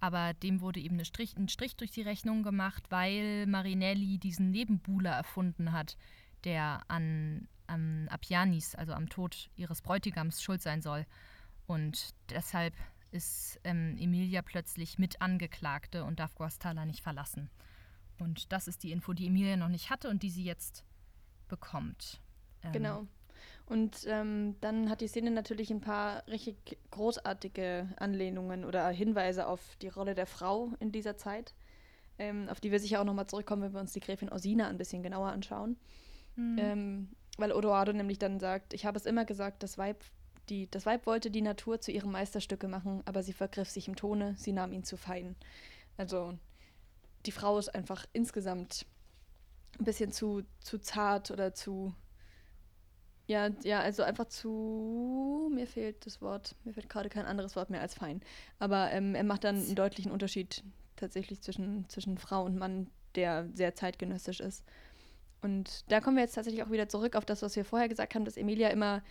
Aber dem wurde eben Strich, ein Strich durch die Rechnung gemacht, weil Marinelli diesen Nebenbuhler erfunden hat, der an, an Appianis, also am Tod ihres Bräutigams, schuld sein soll. Und deshalb ist ähm, Emilia plötzlich mit Angeklagte und darf Guastalla nicht verlassen. Und das ist die Info, die Emilia noch nicht hatte und die sie jetzt bekommt. Ähm, Genau. Und ähm, dann hat die Szene natürlich ein paar richtig großartige Anlehnungen oder Hinweise auf die Rolle der Frau in dieser Zeit, ähm, auf die wir sicher auch nochmal zurückkommen, wenn wir uns die Gräfin Orsina ein bisschen genauer anschauen. hm, Ähm, weil Odoardo nämlich dann sagt, ich habe es immer gesagt, das Weib, die, das Weib wollte die Natur zu ihrem Meisterstücke machen, aber sie vergriff sich im Tone, sie nahm ihn zu fein. Also die Frau ist einfach insgesamt ein bisschen zu, zu zart oder zu. Ja, ja, also einfach zu. Mir fehlt das Wort. Mir fällt gerade kein anderes Wort mehr als fein. Aber ähm, er macht dann einen deutlichen Unterschied tatsächlich zwischen, zwischen Frau und Mann, der sehr zeitgenössisch ist. Und da kommen wir jetzt tatsächlich auch wieder zurück auf das, was wir vorher gesagt haben, dass Emilia immer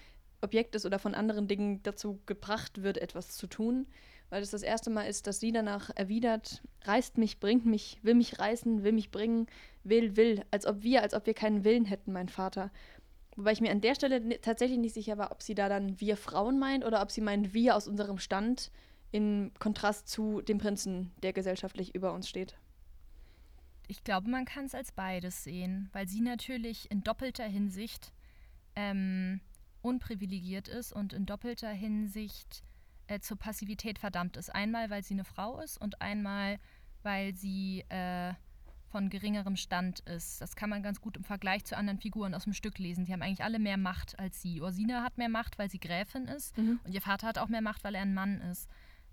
Objekt ist oder von anderen Dingen dazu gebracht wird, etwas zu tun. Weil das das erste Mal ist, dass sie danach erwidert, reißt mich, bringt mich, will mich reißen, will mich bringen, will, will. Als ob wir, als ob wir keinen Willen hätten, mein Vater. Wobei ich mir an der Stelle tatsächlich nicht sicher war, ob sie da dann wir Frauen meint oder ob sie meint wir aus unserem Stand im Kontrast zu dem Prinzen, der gesellschaftlich über uns steht. Ich glaube, man kann es als beides sehen, weil sie natürlich in doppelter Hinsicht ähm, unprivilegiert ist und in doppelter Hinsicht äh, zur Passivität verdammt ist. Einmal, weil sie eine Frau ist und einmal, weil sie äh, von geringerem Stand ist. Das kann man ganz gut im Vergleich zu anderen Figuren aus dem Stück lesen. Die haben eigentlich alle mehr Macht als sie. Ursina hat mehr Macht, weil sie Gräfin ist Mhm. und ihr Vater hat auch mehr Macht, weil er ein Mann ist.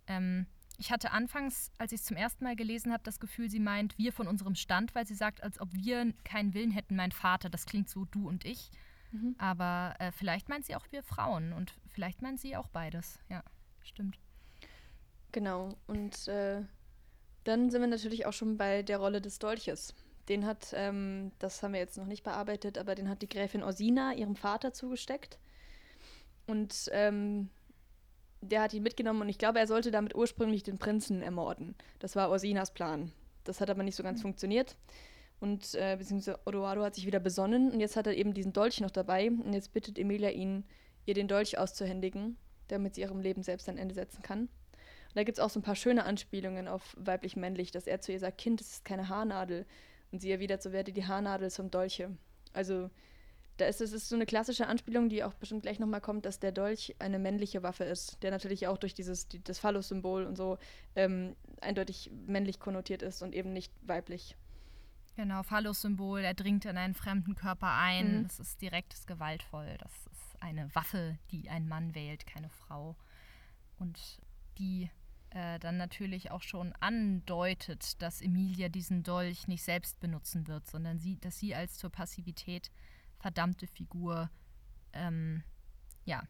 Ähm, ich hatte anfangs, als ich es zum ersten Mal gelesen habe, das Gefühl, sie meint wir von unserem Stand, weil sie sagt, als ob wir keinen Willen hätten, mein Vater. Das klingt so du und ich. Mhm. Aber äh, vielleicht meint sie auch wir Frauen und vielleicht meint sie auch beides. Ja, stimmt. Genau. Und äh, dann sind wir natürlich auch schon bei der Rolle des Dolches. Den hat, ähm, das haben wir jetzt noch nicht bearbeitet, aber den hat die Gräfin Orsina ihrem Vater zugesteckt. Und ähm, der hat ihn mitgenommen und ich glaube, er sollte damit ursprünglich den Prinzen ermorden. Das war Orsinas Plan. Das hat aber nicht so ganz funktioniert. Und äh, beziehungsweise Odoardo hat sich wieder besonnen und jetzt hat er eben diesen Dolch noch dabei. Und jetzt bittet Emilia ihn, ihr den Dolch auszuhändigen, damit sie ihrem Leben selbst ein Ende setzen kann. Und da gibt es auch so ein paar schöne Anspielungen auf weiblich-männlich, dass er zu ihr sagt, Kind, es ist keine Haarnadel. Und sie erwidert, so werde die Haarnadel zum Dolche. Also da ist es ist so eine klassische Anspielung, die auch bestimmt gleich nochmal kommt, dass der Dolch eine männliche Waffe ist, der natürlich auch durch dieses die, das Phallus-Symbol und so ähm, eindeutig männlich konnotiert ist und eben nicht weiblich. Genau, Phallus-Symbol, er dringt in einen fremden Körper ein. Mhm. Das ist direkt das ist gewaltvoll. Das ist eine Waffe, die ein Mann wählt, keine Frau. Und die äh, dann natürlich auch schon andeutet, dass Emilia diesen Dolch nicht selbst benutzen wird, sondern sie, dass sie als zur Passivität verdammte Figur, ähm, ja,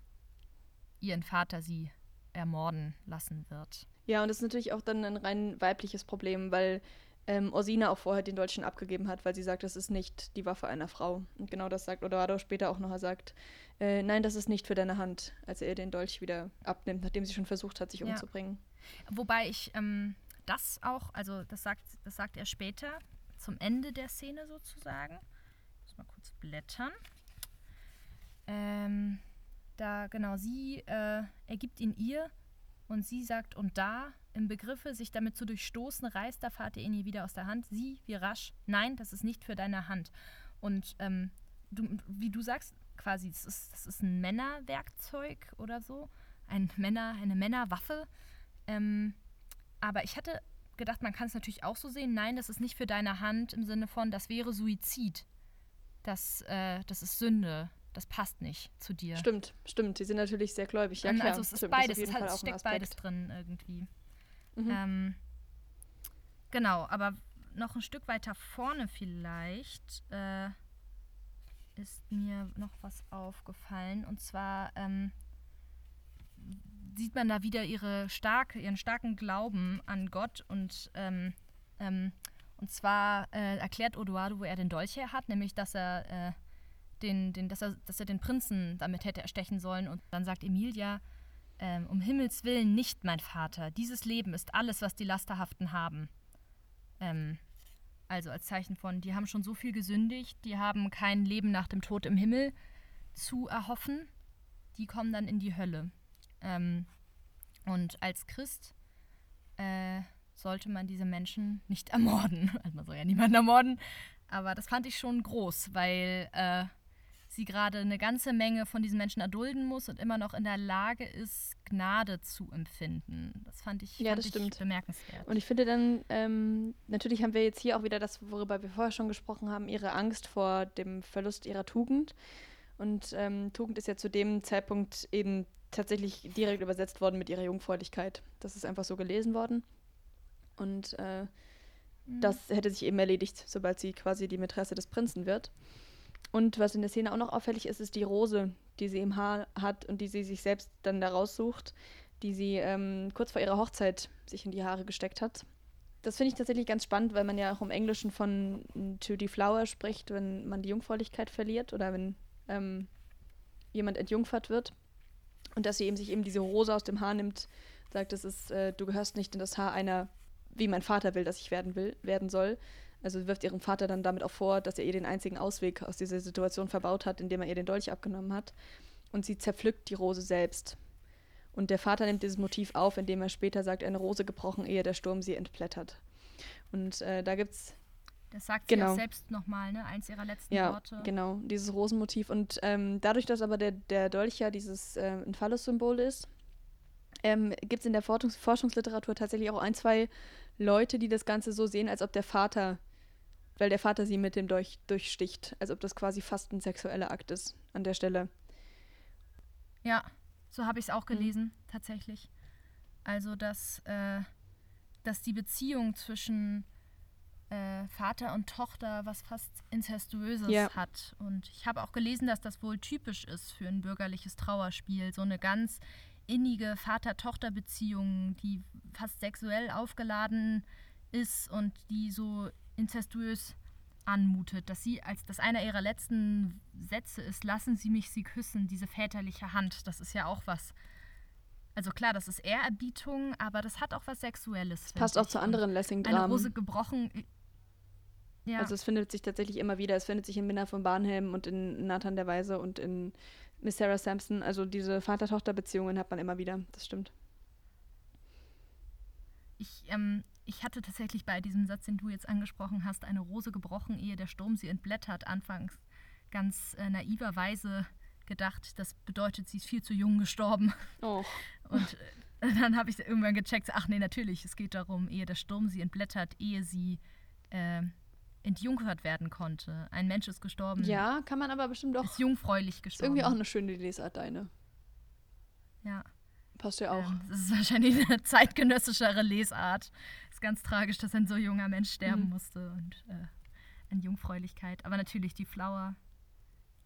ihren Vater sie ermorden lassen wird. Ja, und das ist natürlich auch dann ein rein weibliches Problem, weil ähm, Orsina auch vorher den Dolch schon abgegeben hat, weil sie sagt, das ist nicht die Waffe einer Frau. Und genau das sagt Odoardo später auch noch. Er sagt, äh, nein, das ist nicht für deine Hand, als er ihr den Dolch wieder abnimmt, nachdem sie schon versucht hat, sich Ja. umzubringen. Wobei ich ähm, das auch, also das sagt, das sagt er später, zum Ende der Szene sozusagen. Muss mal kurz blättern. Ähm, da, genau, sie äh, ergibt ihn ihr und sie sagt, und da, im Begriffe, sich damit zu durchstoßen, reißt der Vater ihn ihr wieder aus der Hand. Sie, wie rasch, nein, das ist nicht für deine Hand. Und ähm, du, wie du sagst, quasi, das ist, das ist ein Männerwerkzeug oder so. Ein Männer, eine Männerwaffe. Ähm, aber ich hatte gedacht, man kann es natürlich auch so sehen. Nein, das ist nicht für deine Hand im Sinne von, das wäre Suizid. Das, äh, das ist Sünde. Das passt nicht zu dir. Stimmt, stimmt. Die sind natürlich sehr gläubig. Ja, klar. Also es ist stimmt, beides, es, es steckt beides drin irgendwie. Mhm. Ähm, genau, aber noch ein Stück weiter vorne vielleicht äh, ist mir noch was aufgefallen. Und zwar ähm, sieht man da wieder ihre starke, ihren starken Glauben an Gott und ähm, ähm, und zwar äh, erklärt Odoardo, wo er den Dolch her hat, nämlich dass er, äh, den, den, dass, er, dass er den Prinzen damit hätte erstechen sollen. Und dann sagt Emilia, äh, um Himmels Willen nicht, mein Vater, dieses Leben ist alles, was die Lasterhaften haben. Ähm, also als Zeichen von, die haben schon so viel gesündigt, die haben kein Leben nach dem Tod im Himmel zu erhoffen, die kommen dann in die Hölle. Ähm, und als Christ äh, sollte man diese Menschen nicht ermorden. Also man soll ja niemanden ermorden, aber das fand ich schon groß, weil äh, sie gerade eine ganze Menge von diesen Menschen erdulden muss und immer noch in der Lage ist, Gnade zu empfinden. Das fand ich, ja, fand das ich stimmt. bemerkenswert. Und ich finde dann, ähm, natürlich haben wir jetzt hier auch wieder das, worüber wir vorher schon gesprochen haben, ihre Angst vor dem Verlust ihrer Tugend. Und ähm, Tugend ist ja zu dem Zeitpunkt eben tatsächlich direkt übersetzt worden mit ihrer Jungfräulichkeit. Das ist einfach so gelesen worden. Und äh, mhm. das hätte sich eben erledigt, sobald sie quasi die Mätresse des Prinzen wird. Und was in der Szene auch noch auffällig ist, ist die Rose, die sie im Haar hat und die sie sich selbst dann da raussucht, die sie ähm, kurz vor ihrer Hochzeit sich in die Haare gesteckt hat. Das finde ich tatsächlich ganz spannend, weil man ja auch im Englischen von to deflower spricht, wenn man die Jungfräulichkeit verliert oder wenn ähm, jemand entjungfert wird. Und dass sie eben sich eben diese Rose aus dem Haar nimmt, sagt, es ist, äh, du gehörst nicht in das Haar einer, wie mein Vater will, dass ich werden will, werden soll. Also wirft ihrem Vater dann damit auch vor, dass er ihr den einzigen Ausweg aus dieser Situation verbaut hat, indem er ihr den Dolch abgenommen hat. Und sie zerpflückt die Rose selbst. Und der Vater nimmt dieses Motiv auf, indem er später sagt, eine Rose gebrochen, ehe der Sturm sie entblättert. Und äh, da gibt's das sagt genau. sie auch selbst nochmal, ne? Eins ihrer letzten ja, Worte. Genau, dieses Rosenmotiv. Und ähm, dadurch, dass aber der, der Dolch ja dieses äh, Phallus-Symbol ist, ähm, gibt es in der Forschungs Forschungsliteratur tatsächlich auch ein, zwei Leute, die das Ganze so sehen, als ob der Vater, weil der Vater sie mit dem Dolch durchsticht, als ob das quasi fast ein sexueller Akt ist an der Stelle. Ja, so habe ich es auch mhm. gelesen, mhm. tatsächlich. Also, dass, äh, dass die Beziehung zwischen äh, Vater und Tochter was fast Incestuöses ja. hat. Und ich habe auch gelesen, dass das wohl typisch ist für ein bürgerliches Trauerspiel. So eine ganz innige Vater-Tochter-Beziehung, die fast sexuell aufgeladen ist und die so incestuös anmutet, dass sie als das einer ihrer letzten Sätze ist, lassen Sie mich Sie küssen, diese väterliche Hand. Das ist ja auch was. Also klar, das ist Ehrerbietung, aber das hat auch was Sexuelles. Passt auch zu anderen Lessing-Dramen. Eine Rose gebrochen ja. Also es findet sich tatsächlich immer wieder. Es findet sich in Minna von Barnhelm und in Nathan der Weise und in Miss Sarah Sampson. Also diese Vater-Tochter-Beziehungen hat man immer wieder. Das stimmt. Ich, ähm, ich hatte tatsächlich bei diesem Satz, den du jetzt angesprochen hast, eine Rose gebrochen, ehe der Sturm sie entblättert, anfangs ganz äh, naiverweise gedacht, das bedeutet, sie ist viel zu jung gestorben. Oh. Und äh, dann habe ich irgendwann gecheckt, ach nee, natürlich, es geht darum, ehe der Sturm sie entblättert, ehe sie äh, entjungfert werden konnte. Ein Mensch ist gestorben. Ja, kann man aber bestimmt auch. Ist jungfräulich gestorben. Ist irgendwie auch eine schöne Lesart, deine. Ja. Passt ja auch. Ähm, das ist wahrscheinlich eine zeitgenössischere Lesart. Ist ganz tragisch, dass ein so junger Mensch sterben mhm. musste und äh, an Jungfräulichkeit. Aber natürlich die Flower,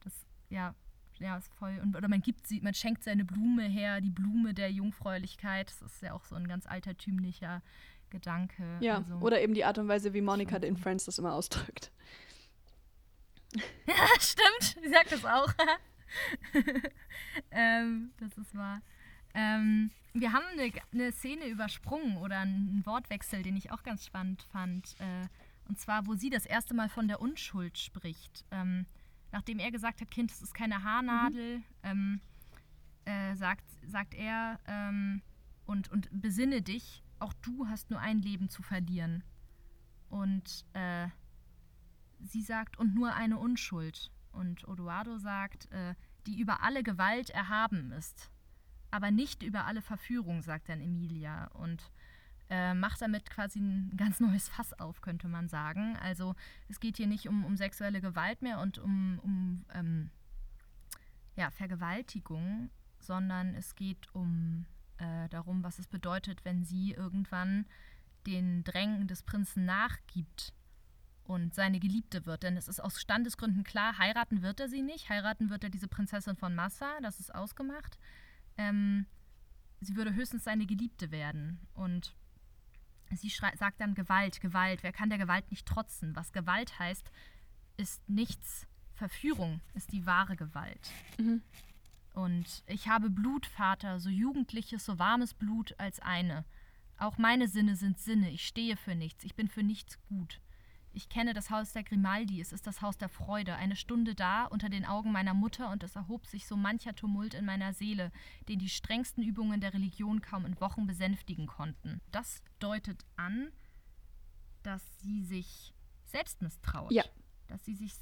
das, ja, ja, ist voll. Und, oder man gibt sie, man schenkt seine Blume her, die Blume der Jungfräulichkeit. Das ist ja auch so ein ganz altertümlicher Gedanke. Ja, also, oder eben die Art und Weise, wie Monika in Friends das immer ausdrückt. Ja, stimmt. Sie sagt das auch. ähm, das ist wahr. Ähm, wir haben eine, eine, Szene übersprungen oder einen Wortwechsel, den ich auch ganz spannend fand. Äh, und zwar, wo sie das erste Mal von der Unschuld spricht. Ähm, nachdem er gesagt hat, Kind, es ist keine Haarnadel, mhm. ähm, äh, sagt, sagt er, ähm, und, und besinne dich, auch du hast nur ein Leben zu verlieren. Und äh, sie sagt, und nur eine Unschuld. Und Odoardo sagt, äh, die über alle Gewalt erhaben ist, aber nicht über alle Verführung, sagt dann Emilia. Und äh, macht damit quasi ein ganz neues Fass auf, könnte man sagen. Also es geht hier nicht um, um sexuelle Gewalt mehr und um, um ähm, ja, Vergewaltigung, sondern es geht um äh, darum, was es bedeutet, wenn sie irgendwann den Drängen des Prinzen nachgibt und seine Geliebte wird. Denn es ist aus Standesgründen klar, heiraten wird er sie nicht. Heiraten wird er diese Prinzessin von Massa, das ist ausgemacht. Ähm, sie würde höchstens seine Geliebte werden. Und sie sagt dann Gewalt, Gewalt. Wer kann der Gewalt nicht trotzen? Was Gewalt heißt, ist nichts. Verführung ist die wahre Gewalt. Mhm. Und ich habe Blut, Vater, so jugendliches, so warmes Blut als eine. Auch meine Sinne sind Sinne, ich stehe für nichts, ich bin für nichts gut. Ich kenne das Haus der Grimaldi, es ist das Haus der Freude, eine Stunde da, unter den Augen meiner Mutter, und es erhob sich so mancher Tumult in meiner Seele, den die strengsten Übungen der Religion kaum in Wochen besänftigen konnten. Das deutet an, dass sie sich selbst misstraut. Ja. Dass sie sich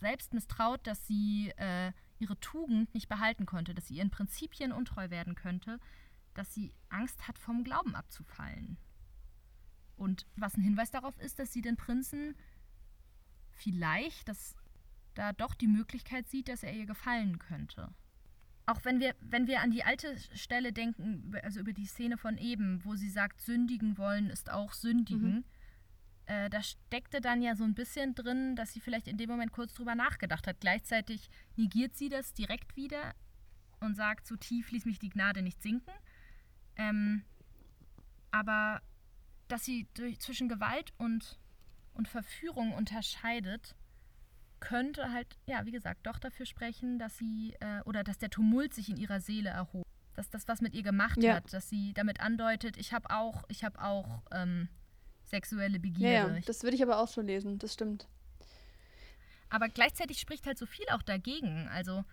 selbst misstraut, dass sie äh, ihre Tugend nicht behalten konnte, dass sie ihren Prinzipien untreu werden könnte, dass sie Angst hat, vom Glauben abzufallen. Und was ein Hinweis darauf ist, dass sie den Prinzen vielleicht, dass da doch die Möglichkeit sieht, dass er ihr gefallen könnte. Auch wenn wir, wenn wir an die alte Stelle denken, also über die Szene von eben, wo sie sagt, sündigen wollen ist auch sündigen, mhm. Äh, da steckte dann ja so ein bisschen drin, dass sie vielleicht in dem Moment kurz drüber nachgedacht hat. Gleichzeitig negiert sie das direkt wieder und sagt, so tief ließ mich die Gnade nicht sinken. Ähm, aber dass sie durch, zwischen Gewalt und, und Verführung unterscheidet, könnte halt, ja, wie gesagt, doch dafür sprechen, dass sie, äh, oder dass der Tumult sich in ihrer Seele erhob. Dass das was mit ihr gemacht ja. hat, dass sie damit andeutet, ich habe auch, ich habe auch ähm, sexuelle Begierde. Ja, ja, das würde ich aber auch so lesen, das stimmt. Aber gleichzeitig spricht halt so viel auch dagegen. Also,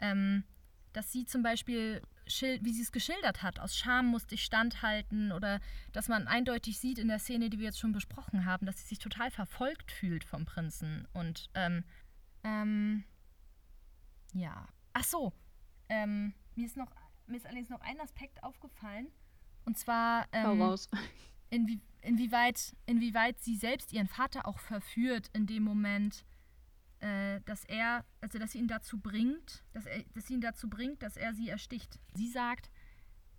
ähm, dass sie zum Beispiel wie sie es geschildert hat, aus Scham musste ich standhalten oder dass man eindeutig sieht in der Szene, die wir jetzt schon besprochen haben, dass sie sich total verfolgt fühlt vom Prinzen. Und ähm, ähm, ja. Ach so, ähm, mir ist noch, mir ist allerdings noch ein Aspekt aufgefallen. Und zwar ähm, raus. Inwie inwieweit, inwieweit sie selbst ihren Vater auch verführt in dem Moment, äh, dass er, also dass sie ihn dazu bringt, dass, er, dass sie ihn dazu bringt, dass er sie ersticht. Sie sagt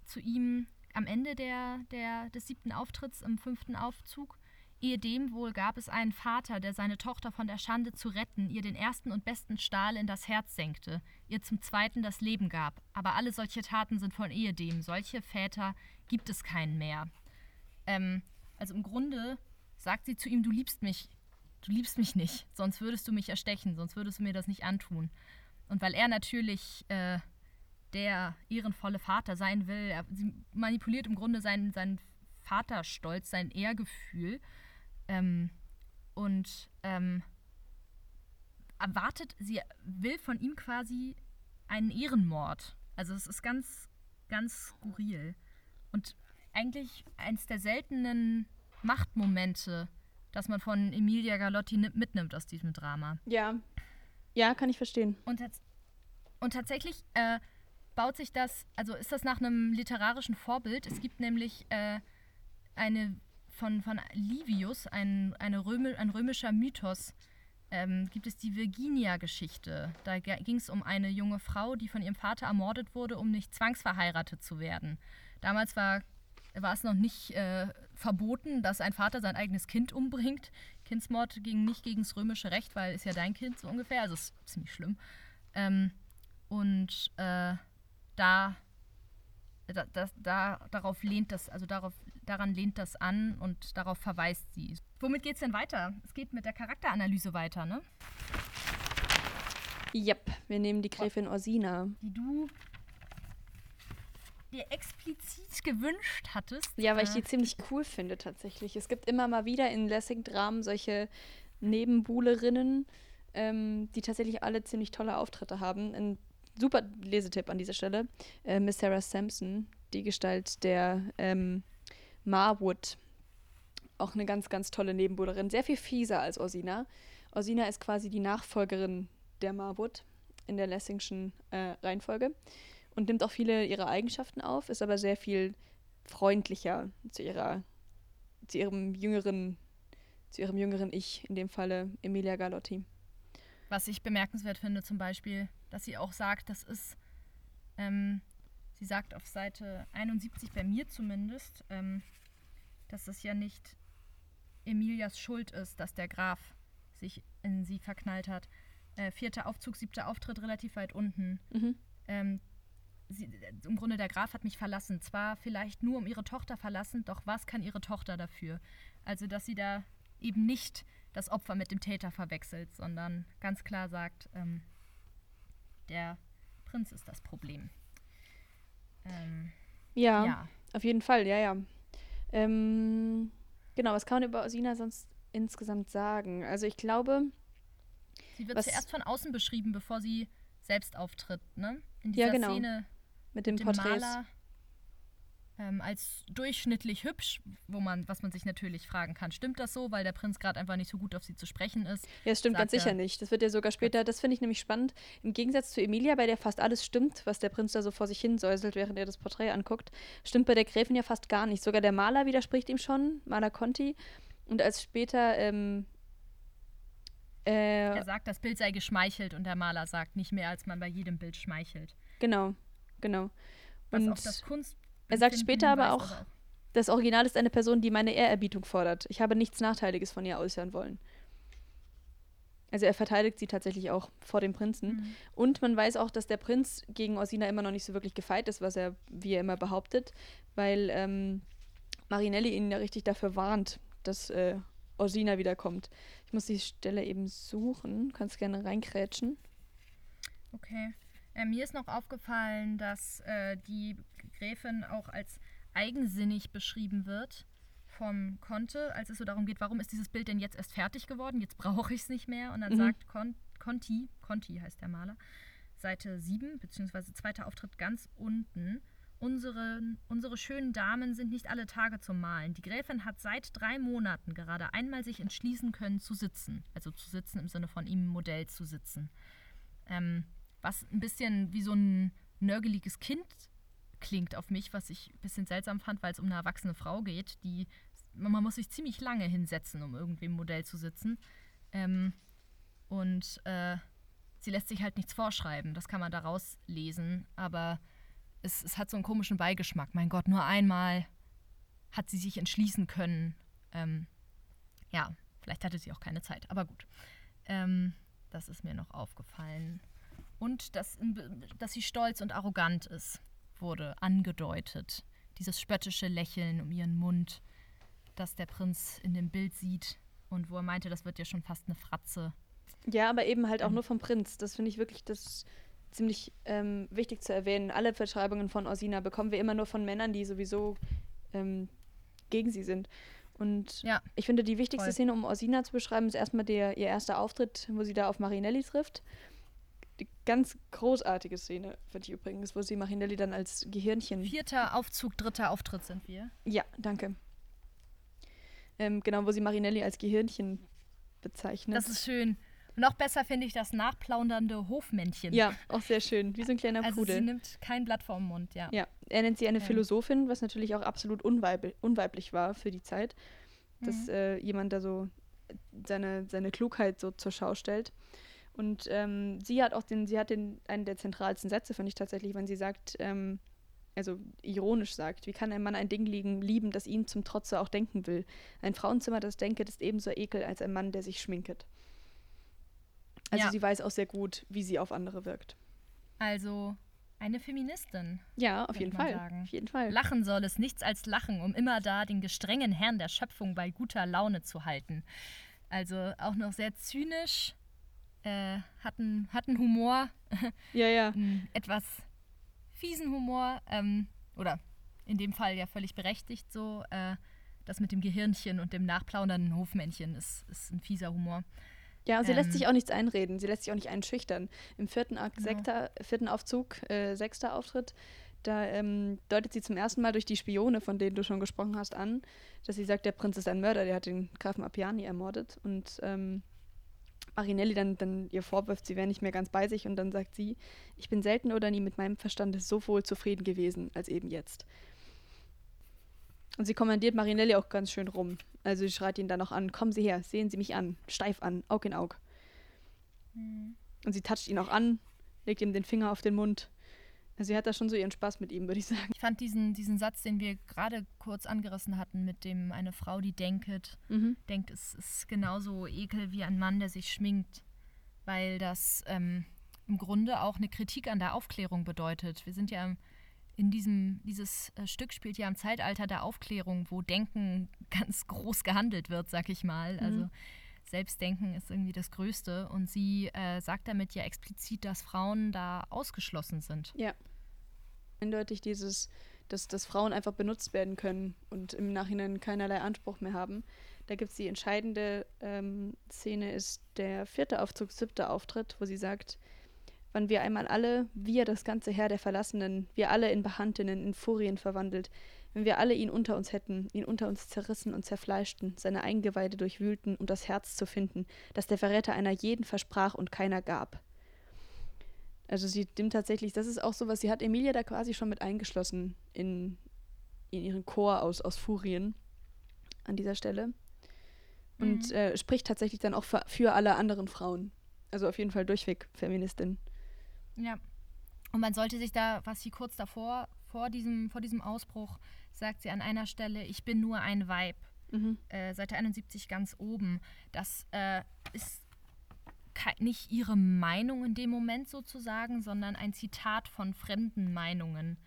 zu ihm am Ende der, der, des siebten Auftritts im fünften Aufzug, Ehedem wohl gab es einen Vater, der seine Tochter von der Schande zu retten, ihr den ersten und besten Stahl in das Herz senkte, ihr zum zweiten das Leben gab. Aber alle solche Taten sind von ehedem. Solche Väter gibt es keinen mehr. Ähm, also im Grunde sagt sie zu ihm, du liebst mich, du liebst mich nicht, sonst würdest du mich erstechen, sonst würdest du mir das nicht antun. Und weil er natürlich äh, der ehrenvolle Vater sein will, er, sie manipuliert im Grunde seinen, seinen Vaterstolz, sein Ehrgefühl ähm, und ähm, erwartet, sie will von ihm quasi einen Ehrenmord. Also es ist ganz, ganz skurril. Und eigentlich eins der seltenen Machtmomente, das man von Emilia Galotti mitnimmt aus diesem Drama. Ja. Ja, kann ich verstehen. Und, und tatsächlich äh, baut sich das, also ist das nach einem literarischen Vorbild. Es gibt nämlich äh, eine von, von Livius, ein, eine Römi, ein römischer Mythos, ähm, gibt es die Virginia-Geschichte. Da ging es um eine junge Frau, die von ihrem Vater ermordet wurde, um nicht zwangsverheiratet zu werden. Damals war war es noch nicht äh, verboten, dass ein Vater sein eigenes Kind umbringt. Kindsmord ging nicht gegen das römische Recht, weil ist ja dein Kind so ungefähr. Also ist ziemlich schlimm. Ähm, und äh, da, da, das, da, darauf lehnt das, also darauf, daran lehnt das an und darauf verweist sie. Womit geht es denn weiter? Es geht mit der Charakteranalyse weiter, ne? Yep, wir nehmen die Gräfin Orsina. Die du dir explizit gewünscht hattest. Ja, weil ich die ziemlich cool finde tatsächlich. Es gibt immer mal wieder in Lessing-Dramen solche Nebenbuhlerinnen, ähm, die tatsächlich alle ziemlich tolle Auftritte haben. Ein super Lesetipp an dieser Stelle. Äh, Miss Sarah Sampson, die Gestalt der ähm, Marwood. Auch eine ganz, ganz tolle Nebenbuhlerin. Sehr viel fieser als Orsina. Orsina ist quasi die Nachfolgerin der Marwood in der Lessingschen äh, Reihenfolge und nimmt auch viele ihrer Eigenschaften auf, ist aber sehr viel freundlicher zu ihrer, zu ihrem jüngeren, zu ihrem jüngeren Ich, in dem Falle Emilia Galotti. Was ich bemerkenswert finde, zum Beispiel, dass sie auch sagt, das ist, ähm, sie sagt auf Seite 71 bei mir zumindest, ähm, dass es ja nicht Emilias Schuld ist, dass der Graf sich in sie verknallt hat. Äh, vierter Aufzug, siebter Auftritt, relativ weit unten. Mhm. Ähm, sie, Im Grunde, der Graf hat mich verlassen. Zwar vielleicht nur um ihre Tochter verlassen, doch was kann ihre Tochter dafür? Also, dass sie da eben nicht das Opfer mit dem Täter verwechselt, sondern ganz klar sagt, ähm, der Prinz ist das Problem. Ähm, ja, ja, auf jeden Fall, ja, ja. Ähm, genau, was kann man über Osina sonst insgesamt sagen? Also ich glaube. Sie wird zuerst von außen beschrieben, bevor sie selbst auftritt, ne? In dieser ja, genau. Szene mit dem Porträts. Maler ähm, als durchschnittlich hübsch, wo man, was man sich natürlich fragen kann, stimmt das so, weil der Prinz gerade einfach nicht so gut auf sie zu sprechen ist? Ja, das stimmt ganz sicher nicht. Das wird ja sogar später, das finde ich nämlich spannend. Im Gegensatz zu Emilia, bei der fast alles stimmt, was der Prinz da so vor sich hin säuselt, während er das Porträt anguckt, stimmt bei der Gräfin ja fast gar nicht. Sogar der Maler widerspricht ihm schon, Maler Conti. Und als später ähm, äh, er sagt, das Bild sei geschmeichelt und der Maler sagt nicht mehr, als man bei jedem Bild schmeichelt. Genau, genau. Und auch das Kunst er sagt später aber auch, das Original ist eine Person, die meine Ehrerbietung fordert. Ich habe nichts Nachteiliges von ihr äußern wollen. Also er verteidigt sie tatsächlich auch vor dem Prinzen. Mhm. Und man weiß auch, dass der Prinz gegen Orsina immer noch nicht so wirklich gefeit ist, was er, wie er immer behauptet, weil ähm, Marinelli ihn ja richtig dafür warnt, dass äh, Orsina wiederkommt. Ich muss die Stelle eben suchen. Kannst gerne reinkrätschen. Okay. Äh, mir ist noch aufgefallen, dass äh, die Gräfin auch als eigensinnig beschrieben wird vom Conte, als es so darum geht, warum ist dieses Bild denn jetzt erst fertig geworden? Jetzt brauche ich es nicht mehr. Und dann mhm. sagt Con Conti, Conti heißt der Maler, Seite 7, beziehungsweise zweiter Auftritt ganz unten. Unsere, unsere schönen Damen sind nicht alle Tage zum Malen. Die Gräfin hat seit drei Monaten gerade einmal sich entschließen können zu sitzen. Also zu sitzen im Sinne von ihm Modell zu sitzen. Ähm, was ein bisschen wie so ein nörgeliges Kind klingt auf mich, was ich ein bisschen seltsam fand, weil es um eine erwachsene Frau geht, die man muss sich ziemlich lange hinsetzen, um irgendwie im Modell zu sitzen. Ähm, und äh, sie lässt sich halt nichts vorschreiben, das kann man daraus lesen, aber es, es, hat so einen komischen Beigeschmack. Mein Gott, nur einmal hat sie sich entschließen können. Ähm, ja, vielleicht hatte sie auch keine Zeit, aber gut. Ähm, das ist mir noch aufgefallen. Und dass, dass sie stolz und arrogant ist, wurde angedeutet. Dieses spöttische Lächeln um ihren Mund, das der Prinz in dem Bild sieht und wo er meinte, das wird ja schon fast eine Fratze. Ja, aber eben halt auch ähm. nur vom Prinz. Das finde ich wirklich das ziemlich ähm, wichtig zu erwähnen. Alle Verschreibungen von Orsina bekommen wir immer nur von Männern, die sowieso ähm, gegen sie sind. Und ja, ich finde, die wichtigste voll. Szene, um Orsina zu beschreiben, ist erstmal der, ihr erster Auftritt, wo sie da auf Marinelli trifft. Die ganz großartige Szene, finde ich übrigens, wo sie Marinelli dann als Gehirnchen. Vierter Aufzug, dritter Auftritt sind wir. Ja, danke. Ähm, genau, wo sie Marinelli als Gehirnchen bezeichnet. Das ist schön. Noch besser finde ich das nachplaudernde Hofmännchen. Ja, auch sehr schön. Wie so ein kleiner also Pudel. Sie nimmt kein Blatt vom Mund, ja. Ja, er nennt sie eine. Philosophin, was natürlich auch absolut unweib unweiblich war für die Zeit. Dass mhm. äh, jemand da so seine, seine Klugheit so zur Schau stellt. Und ähm, sie hat auch den, sie hat den, einen der zentralsten Sätze, finde ich tatsächlich, wenn sie sagt, ähm, also ironisch sagt, wie kann ein Mann ein Ding liegen, lieben, das ihn zum Trotze auch denken will? Ein Frauenzimmer, das denket, ist ebenso ekel als ein Mann, der sich schminket. Also ja. sie weiß auch sehr gut, wie sie auf andere wirkt. Also eine Feministin. Ja, auf jeden Fall. Sagen. Auf jeden Fall. Lachen soll es nichts als lachen, um immer da den gestrengen Herrn der Schöpfung bei guter Laune zu halten. Also auch noch sehr zynisch, äh, hatten, hatten Humor. Ja, ja. etwas fiesen Humor. Ähm, oder in dem Fall ja völlig berechtigt so, äh, das mit dem Gehirnchen und dem nachplaudernden Hofmännchen ist, ist ein fieser Humor. Ja, und sie ähm, lässt sich auch nichts einreden, sie lässt sich auch nicht einschüchtern. Im vierten, Akt, genau. Sektor, vierten Aufzug, äh, sechster Auftritt, da ähm, deutet sie zum ersten Mal durch die Spione, von denen du schon gesprochen hast, an, dass sie sagt, der Prinz ist ein Mörder, der hat den Grafen Appiani ermordet. Und ähm, Marinelli dann, dann ihr vorwirft, sie wäre nicht mehr ganz bei sich und dann sagt sie, ich bin selten oder nie mit meinem Verstand so wohl zufrieden gewesen als eben jetzt. Und sie kommandiert Marinelli auch ganz schön rum. Also sie schreit ihn dann noch an, kommen Sie her, sehen Sie mich an, steif an, Aug in Aug. Mhm. Und sie toucht ihn auch an, legt ihm den Finger auf den Mund. Also sie hat da schon so ihren Spaß mit ihm, würde ich sagen. Ich fand diesen, diesen Satz, den wir gerade kurz angerissen hatten, mit dem eine Frau, die denkt, mhm. denkt, es ist genauso ekel wie ein Mann, der sich schminkt. Weil das ähm, im Grunde auch eine Kritik an der Aufklärung bedeutet. Wir sind ja in diesem, dieses äh, Stück spielt ja im Zeitalter der Aufklärung, wo Denken ganz groß gehandelt wird, sag ich mal. Mhm. Also Selbstdenken ist irgendwie das Größte. Und sie äh, sagt damit ja explizit, dass Frauen da ausgeschlossen sind. Ja. Eindeutig dieses, dass, dass Frauen einfach benutzt werden können und im Nachhinein keinerlei Anspruch mehr haben. Da gibt es die entscheidende ähm, Szene, ist der vierte Aufzug, siebte Auftritt, wo sie sagt, wann wir einmal alle, wir das ganze Heer der Verlassenen, wir alle in Behandinnen, in Furien verwandelt, wenn wir alle ihn unter uns hätten, ihn unter uns zerrissen und zerfleischten, seine Eingeweide durchwühlten, um das Herz zu finden, das der Verräter einer jeden versprach und keiner gab. Also sie nimmt tatsächlich, das ist auch so was, sie hat Emilia da quasi schon mit eingeschlossen in, in ihren Chor aus, aus Furien an dieser Stelle. Und mhm. äh, spricht tatsächlich dann auch für, für alle anderen Frauen. Also auf jeden Fall durchweg Feministin. Ja. Und man sollte sich da, was sie kurz davor, vor diesem, vor diesem Ausbruch, sagt sie an einer Stelle, ich bin nur ein Weib. Mhm. Äh, Seite 71 ganz oben. Das äh, ist nicht ihre Meinung in dem Moment sozusagen, sondern ein Zitat von fremden Meinungen,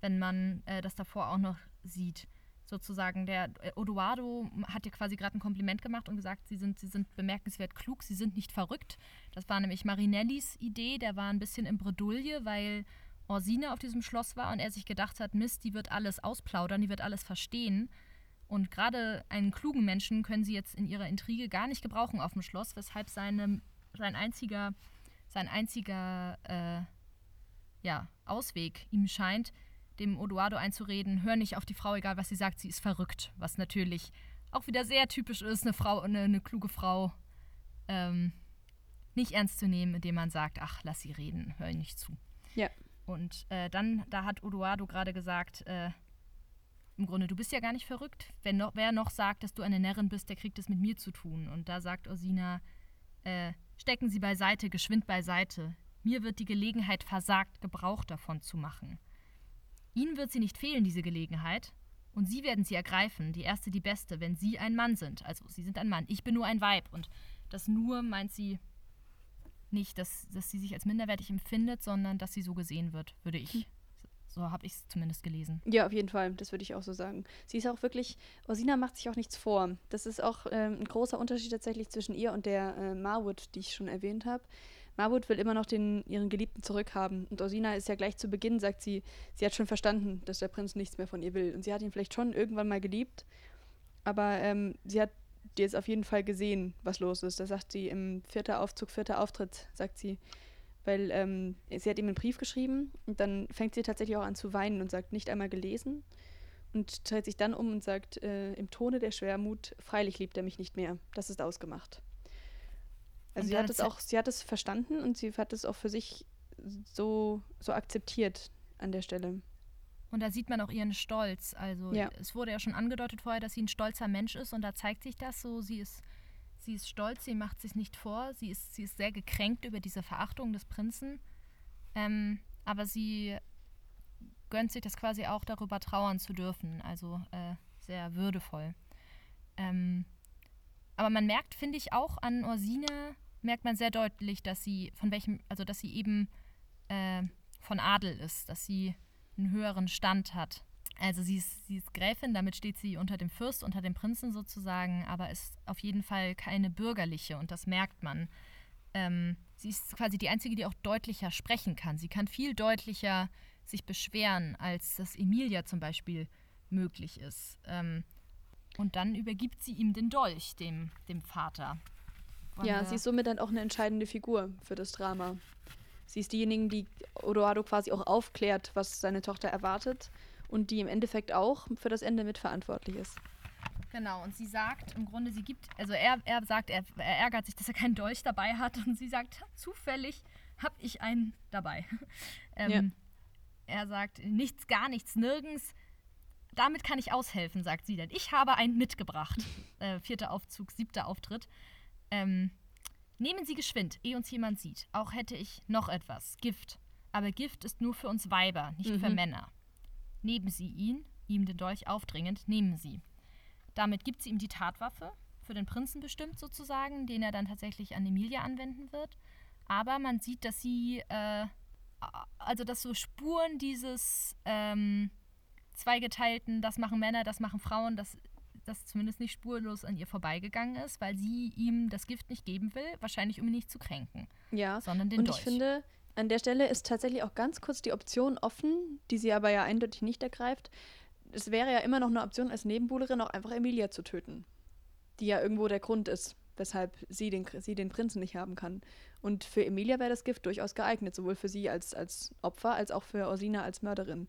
wenn man äh, das davor auch noch sieht sozusagen. Der äh, Odoardo hat dir quasi gerade ein Kompliment gemacht und gesagt, sie sind, sie sind bemerkenswert klug, sie sind nicht verrückt. Das war nämlich Marinellis Idee, der war ein bisschen in Bredouille, weil Orsine auf diesem Schloss war und er sich gedacht hat, Mist, die wird alles ausplaudern, die wird alles verstehen. Und gerade einen klugen Menschen können sie jetzt in ihrer Intrige gar nicht gebrauchen auf dem Schloss, weshalb seine, sein einziger, sein einziger äh, ja, Ausweg ihm scheint, dem Odoardo einzureden, hör nicht auf die Frau, egal was sie sagt, sie ist verrückt. Was natürlich auch wieder sehr typisch ist, eine Frau, eine, eine kluge Frau ähm, nicht ernst zu nehmen, indem man sagt, ach, lass sie reden, hör nicht zu. Ja. Und äh, dann, da hat Odoardo gerade gesagt, äh, im Grunde, du bist ja gar nicht verrückt. Wenn noch, wer noch sagt, dass du eine Närrin bist, der kriegt es mit mir zu tun. Und da sagt Orsina, äh, stecken Sie beiseite, geschwind beiseite. Mir wird die Gelegenheit versagt, Gebrauch davon zu machen. Ihnen wird sie nicht fehlen, diese Gelegenheit. Und Sie werden sie ergreifen, die erste, die beste, wenn Sie ein Mann sind. Also Sie sind ein Mann, ich bin nur ein Weib. Und das nur meint sie nicht, dass, dass sie sich als minderwertig empfindet, sondern dass sie so gesehen wird, würde ich. Hm. So habe ich es zumindest gelesen. Ja, auf jeden Fall. Das würde ich auch so sagen. Sie ist auch wirklich, Orsina macht sich auch nichts vor. Das ist auch ähm, ein großer Unterschied tatsächlich zwischen ihr und der äh, Marwood, die ich schon erwähnt habe. Marwood will immer noch den, ihren Geliebten zurückhaben. Und Orsina ist ja gleich zu Beginn, sagt sie, sie hat schon verstanden, dass der Prinz nichts mehr von ihr will. Und sie hat ihn vielleicht schon irgendwann mal geliebt, aber ähm, sie hat jetzt auf jeden Fall gesehen, was los ist. Da sagt sie im vierten Aufzug, vierter Auftritt, sagt sie. Weil ähm, sie hat ihm einen Brief geschrieben und dann fängt sie tatsächlich auch an zu weinen und sagt, nicht einmal gelesen. Und dreht sich dann um und sagt äh, im Tone der Schwermut, freilich liebt er mich nicht mehr. Das ist ausgemacht. Also sie hat es auch, sie hat es verstanden und sie hat es auch für sich so, so akzeptiert an der Stelle. Und da sieht man auch ihren Stolz. Also ja. es wurde ja schon angedeutet vorher, dass sie ein stolzer Mensch ist und da zeigt sich das so. Sie ist, sie ist stolz, sie macht sich nicht vor, sie ist, sie ist sehr gekränkt über diese Verachtung des Prinzen. Ähm, aber sie gönnt sich das quasi auch darüber trauern zu dürfen. Also äh, sehr würdevoll. Ähm, aber man merkt, finde ich, auch an Orsine, merkt man sehr deutlich, dass sie von welchem, also dass sie eben äh, von Adel ist, dass sie einen höheren Stand hat. Also sie ist, sie ist Gräfin, damit steht sie unter dem Fürst, unter dem Prinzen sozusagen, aber ist auf jeden Fall keine bürgerliche und das merkt man. Ähm, sie ist quasi die Einzige, die auch deutlicher sprechen kann. Sie kann viel deutlicher sich beschweren, als das Emilia zum Beispiel möglich ist. Ähm, und dann übergibt sie ihm den Dolch, dem, dem Vater. Wollen ja, sie ist somit dann auch eine entscheidende Figur für das Drama. Sie ist diejenige, die Odoardo quasi auch aufklärt, was seine Tochter erwartet und die im Endeffekt auch für das Ende mitverantwortlich ist. Genau, und sie sagt im Grunde, sie gibt, also er, er sagt, er, er ärgert sich, dass er keinen Dolch dabei hat und sie sagt, zufällig habe ich einen dabei. ähm, ja. Er sagt, nichts, gar nichts, nirgends. Damit kann ich aushelfen, sagt sie denn. Ich habe einen mitgebracht. Äh, vierter Aufzug, siebter Auftritt. Ähm, nehmen Sie geschwind, ehe uns jemand sieht. Auch hätte ich noch etwas. Gift. Aber Gift ist nur für uns Weiber, nicht mhm. für Männer. Nehmen Sie ihn, ihm den Dolch aufdringend, nehmen Sie. Damit gibt sie ihm die Tatwaffe, für den Prinzen bestimmt sozusagen, den er dann tatsächlich an Emilia anwenden wird. Aber man sieht, dass sie, äh, also dass so Spuren dieses ähm, zweigeteilten, das machen Männer, das machen Frauen, das, das zumindest nicht spurlos an ihr vorbeigegangen ist, weil sie ihm das Gift nicht geben will, wahrscheinlich um ihn nicht zu kränken. Ja, sondern den und Dolch. ich finde, an der Stelle ist tatsächlich auch ganz kurz die Option offen, die sie aber ja eindeutig nicht ergreift, es wäre ja immer noch eine Option, als Nebenbuhlerin auch einfach Emilia zu töten. Die ja irgendwo der Grund ist, weshalb sie den, sie den Prinzen nicht haben kann. Und für Emilia wäre das Gift durchaus geeignet, sowohl für sie als, als Opfer als auch für Orsina als Mörderin.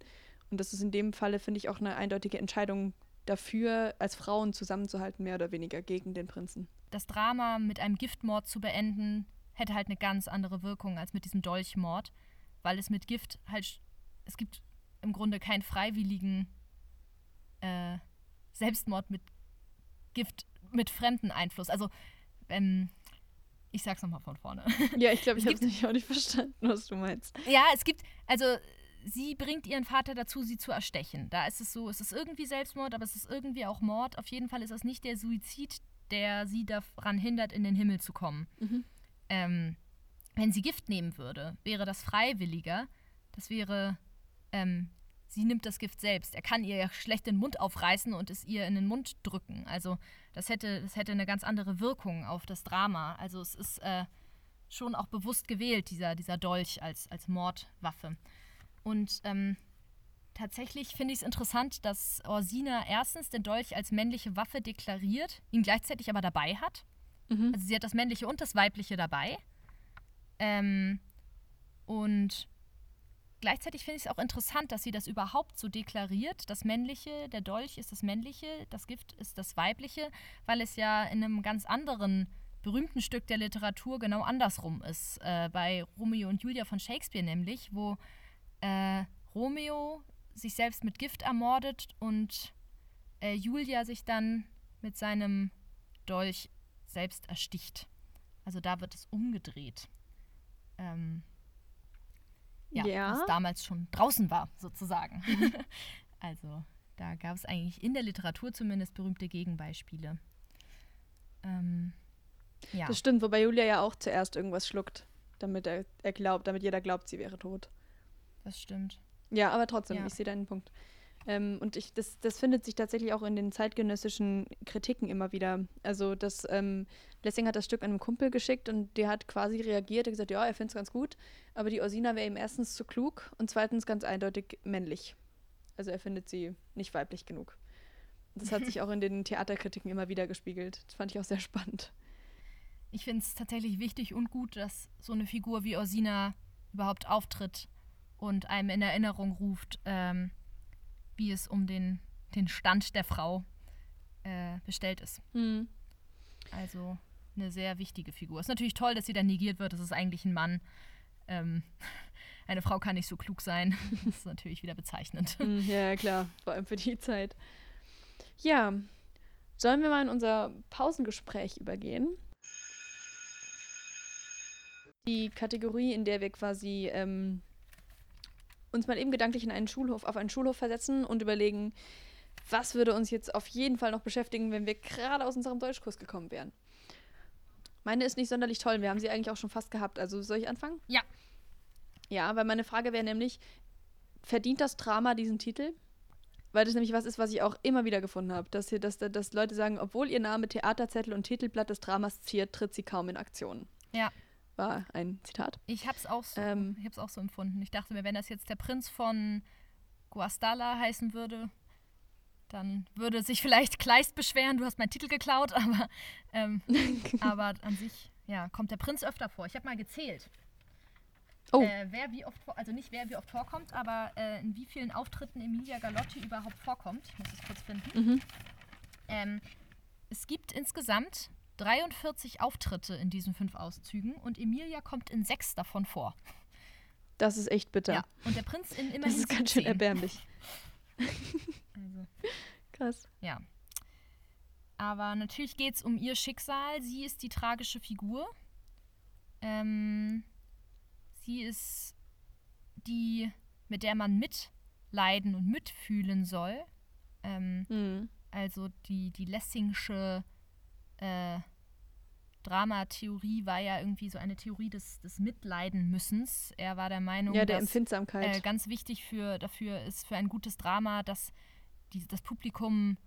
Und das ist in dem Falle, finde ich, auch eine eindeutige Entscheidung dafür, als Frauen zusammenzuhalten, mehr oder weniger gegen den Prinzen. Das Drama mit einem Giftmord zu beenden, hätte halt eine ganz andere Wirkung als mit diesem Dolchmord, weil es mit Gift halt, es gibt im Grunde keinen freiwilligen äh, Selbstmord mit Gift, mit fremden Einfluss. Also, ähm, ich sag's nochmal von vorne. Ja, ich glaube, ich habe es nicht, auch nicht verstanden, was du meinst. Ja, es gibt, also sie bringt ihren Vater dazu, sie zu erstechen. Da ist es so, es ist irgendwie Selbstmord, aber es ist irgendwie auch Mord. Auf jeden Fall ist es nicht der Suizid, der sie daran hindert, in den Himmel zu kommen. Mhm. Ähm, wenn sie Gift nehmen würde, wäre das freiwilliger. Das wäre ähm, sie nimmt das Gift selbst. Er kann ihr ja schlecht den Mund aufreißen und es ihr in den Mund drücken. Also das hätte, das hätte eine ganz andere Wirkung auf das Drama. Also es ist äh, schon auch bewusst gewählt, dieser, dieser Dolch als, als Mordwaffe. Und ähm, tatsächlich finde ich es interessant, dass Orsina erstens den Dolch als männliche Waffe deklariert, ihn gleichzeitig aber dabei hat. Mhm. Also sie hat das männliche und das weibliche dabei. Ähm, und Gleichzeitig finde ich es auch interessant, dass sie das überhaupt so deklariert. Das Männliche, der Dolch ist das Männliche, das Gift ist das Weibliche, weil es ja in einem ganz anderen berühmten Stück der Literatur genau andersrum ist. Äh, bei Romeo und Julia von Shakespeare nämlich, wo äh, Romeo sich selbst mit Gift ermordet und äh, Julia sich dann mit seinem Dolch selbst ersticht. Also da wird es umgedreht. Ähm, ja, ja. was damals schon draußen war, sozusagen. Mhm. also da gab es eigentlich in der Literatur zumindest berühmte Gegenbeispiele. Ähm, ja. Das stimmt, wobei Julia ja auch zuerst irgendwas schluckt, damit er, er glaubt, damit jeder glaubt, sie wäre tot. Das stimmt. Ja, aber trotzdem, ja. ich sehe deinen Punkt. Ähm, und ich, das, das findet sich tatsächlich auch in den zeitgenössischen Kritiken immer wieder. Also, das ähm, Lessing hat das Stück an einem Kumpel geschickt und der hat quasi reagiert, er hat gesagt, ja, er findet es ganz gut, aber die Orsina wäre ihm erstens zu klug und zweitens ganz eindeutig männlich. Also er findet sie nicht weiblich genug. Das hat sich auch in den Theaterkritiken immer wieder gespiegelt. Das fand ich auch sehr spannend. Ich finde es tatsächlich wichtig und gut, dass so eine Figur wie Orsina überhaupt auftritt und einem in Erinnerung ruft, ähm, wie es um den, den Stand der Frau äh, bestellt ist. Mhm. Also eine sehr wichtige Figur. Es ist natürlich toll, dass sie dann negiert wird. Das ist eigentlich ein Mann. Ähm, eine Frau kann nicht so klug sein. Das ist natürlich wieder bezeichnend. Hm, ja, klar. Vor allem für die Zeit. Ja, sollen wir mal in unser Pausengespräch übergehen? Die Kategorie, in der wir quasi ähm, uns mal eben gedanklich in einen Schulhof, auf einen Schulhof versetzen und überlegen, was würde uns jetzt auf jeden Fall noch beschäftigen, wenn wir gerade aus unserem Deutschkurs gekommen wären. Meine ist nicht sonderlich toll. Wir haben sie eigentlich auch schon fast gehabt. Also soll ich anfangen? Ja. Ja, weil meine Frage wäre nämlich, verdient das Drama diesen Titel? Weil das nämlich was ist, was ich auch immer wieder gefunden habe. Dass, hier, dass, dass Leute sagen, obwohl ihr Name Theaterzettel und Titelblatt des Dramas ziert, tritt sie kaum in Aktion. Ja. War ein Zitat. Ich habe es auch, so, ähm, auch so empfunden. Ich dachte mir, wenn das jetzt der Prinz von Guastala heißen würde, dann würde sich vielleicht Kleist beschweren, du hast meinen Titel geklaut, aber, ähm, aber an sich ja, kommt der Prinz öfter vor. Ich habe mal gezählt. Oh. Äh, wer wie oft, also nicht wer wie oft vorkommt, aber äh, in wie vielen Auftritten Emilia Galotti überhaupt vorkommt. Ich muss es kurz finden. Mhm. Ähm, es gibt insgesamt 43 Auftritte in diesen fünf Auszügen und Emilia kommt in sechs davon vor. Das ist echt bitter. Ja, und der Prinz in immerhin Das ist ganz schön erbärmlich. also. Krass. Ja. Aber natürlich geht es um ihr Schicksal. Sie ist die tragische Figur. Ähm, sie ist die, mit der man mitleiden und mitfühlen soll. Ähm, mhm. Also die, die Lessingsche äh, Dramatheorie war ja irgendwie so eine Theorie des, des Mitleidenmüssens. Er war der Meinung, ja, der dass Empfindsamkeit. Äh, ganz wichtig für, dafür ist für ein gutes Drama, dass die, das Publikum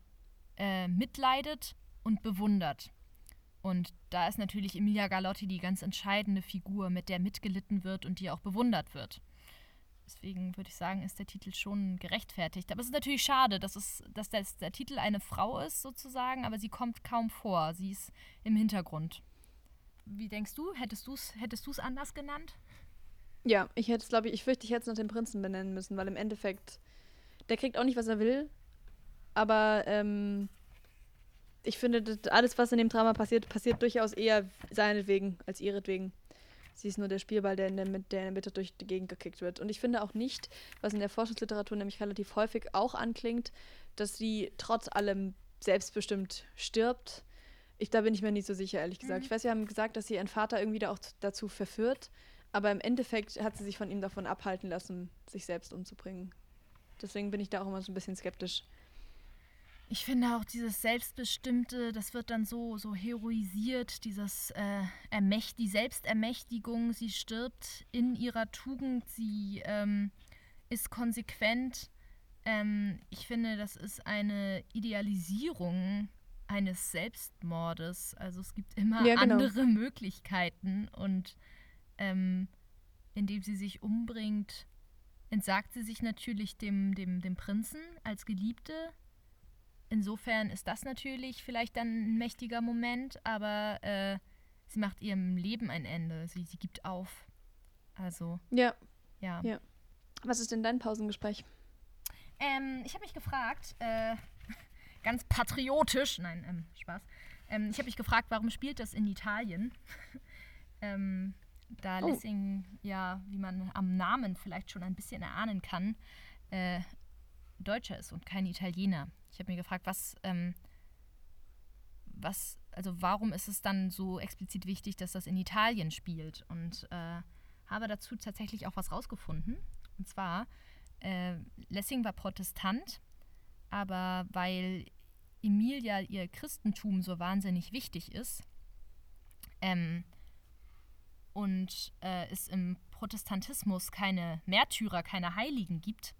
äh, mitleidet und bewundert. Und da ist natürlich Emilia Galotti die ganz entscheidende Figur, mit der mitgelitten wird und die auch bewundert wird. Deswegen würde ich sagen, ist der Titel schon gerechtfertigt. Aber es ist natürlich schade, dass, es, dass das, der Titel eine Frau ist, sozusagen, aber sie kommt kaum vor. Sie ist im Hintergrund. Wie denkst du? Hättest du es hättest anders genannt? Ja, ich hätte es, glaube ich, ich fürchte, ich hätte es nach dem Prinzen benennen müssen, weil im Endeffekt, der kriegt auch nicht, was er will. Aber ähm, ich finde, alles, was in dem Drama passiert, passiert durchaus eher seinetwegen als ihretwegen. Sie ist nur der Spielball, der in der, der in der Mitte durch die Gegend gekickt wird. Und ich finde auch nicht, was in der Forschungsliteratur nämlich relativ häufig auch anklingt, dass sie trotz allem selbstbestimmt stirbt. Ich, da bin ich mir nicht so sicher, ehrlich gesagt. Mhm. Ich weiß, wir haben gesagt, dass sie ihren Vater irgendwie da auch dazu verführt, aber im Endeffekt hat sie sich von ihm davon abhalten lassen, sich selbst umzubringen. Deswegen bin ich da auch immer so ein bisschen skeptisch. Ich finde auch dieses Selbstbestimmte, das wird dann so, so heroisiert, dieses äh, Ermächt die Selbstermächtigung. Sie stirbt in ihrer Tugend, sie ähm, ist konsequent. Ähm, ich finde, das ist eine Idealisierung eines Selbstmordes. Also es gibt immer ja, genau. andere Möglichkeiten und ähm, indem sie sich umbringt, entsagt sie sich natürlich dem, dem, dem Prinzen als Geliebte Insofern ist das natürlich vielleicht dann ein mächtiger Moment, aber äh, sie macht ihrem Leben ein Ende. Sie, sie gibt auf. Also. Ja. Ja. ja. Was ist denn dein Pausengespräch? Ähm, ich habe mich gefragt, äh, ganz patriotisch, nein, ähm, Spaß. Ähm, ich habe mich gefragt, warum spielt das in Italien? ähm, da oh. Lessing ja, wie man am Namen vielleicht schon ein bisschen erahnen kann, äh, Deutscher ist und kein Italiener. Ich habe mir gefragt, was, ähm, was, also warum ist es dann so explizit wichtig, dass das in Italien spielt? Und äh, habe dazu tatsächlich auch was rausgefunden. Und zwar, äh, Lessing war Protestant, aber weil Emilia ihr Christentum so wahnsinnig wichtig ist ähm, und äh, es im Protestantismus keine Märtyrer, keine Heiligen gibt,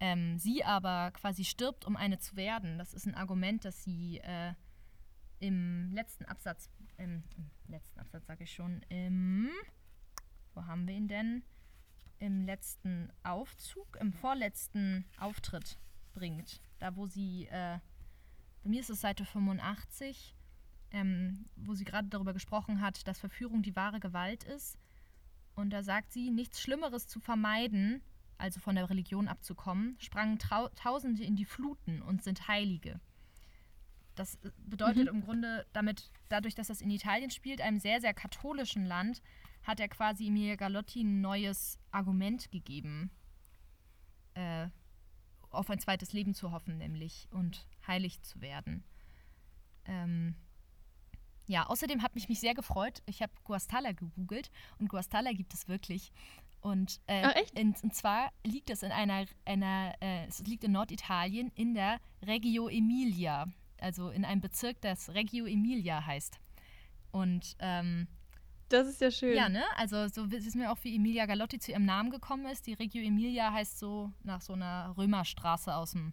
ähm, sie aber quasi stirbt, um eine zu werden. Das ist ein Argument, das sie äh, im letzten Absatz, im, im letzten Absatz sage ich schon, im, wo haben wir ihn denn? Im letzten Aufzug, im vorletzten Auftritt bringt. Da, wo sie, äh, bei mir ist es Seite 85, ähm, wo sie gerade darüber gesprochen hat, dass Verführung die wahre Gewalt ist. Und da sagt sie, nichts Schlimmeres zu vermeiden, also von der Religion abzukommen, sprangen Tausende in die Fluten und sind Heilige. Das äh, bedeutet mhm. im Grunde, damit, dadurch, dass das in Italien spielt, einem sehr, sehr katholischen Land, hat er quasi Emilia Galotti ein neues Argument gegeben, äh, auf ein zweites Leben zu hoffen, nämlich und heilig zu werden. Ähm, ja, außerdem hat mich mich sehr gefreut. Ich habe Guastalla gegoogelt und Guastalla gibt es wirklich. Und, äh, Ach, echt? In, und zwar liegt es in einer, einer äh, es liegt in Norditalien in der Reggio Emilia, also in einem Bezirk, das Reggio Emilia heißt. Und ähm, das ist ja schön. Ja, ne? Also so wissen wir auch, wie Emilia Galotti zu ihrem Namen gekommen ist. Die Reggio Emilia heißt so nach so einer Römerstraße aus dem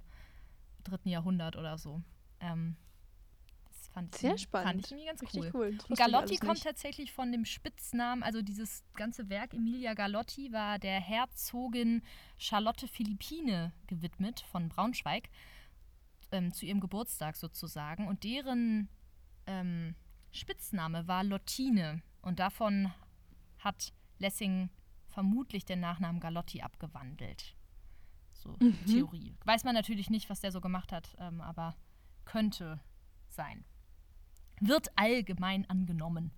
dritten Jahrhundert oder so. Ähm, Fand Sehr ich, spannend. Fand ich irgendwie ganz Richtig cool. cool. Und Galotti kommt tatsächlich von dem Spitznamen, also dieses ganze Werk Emilia Galotti war der Herzogin Charlotte Philippine gewidmet von Braunschweig ähm, zu ihrem Geburtstag sozusagen. Und deren ähm, Spitzname war Lottine. Und davon hat Lessing vermutlich den Nachnamen Galotti abgewandelt. So mhm. Theorie. Weiß man natürlich nicht, was der so gemacht hat, ähm, aber könnte sein wird allgemein angenommen.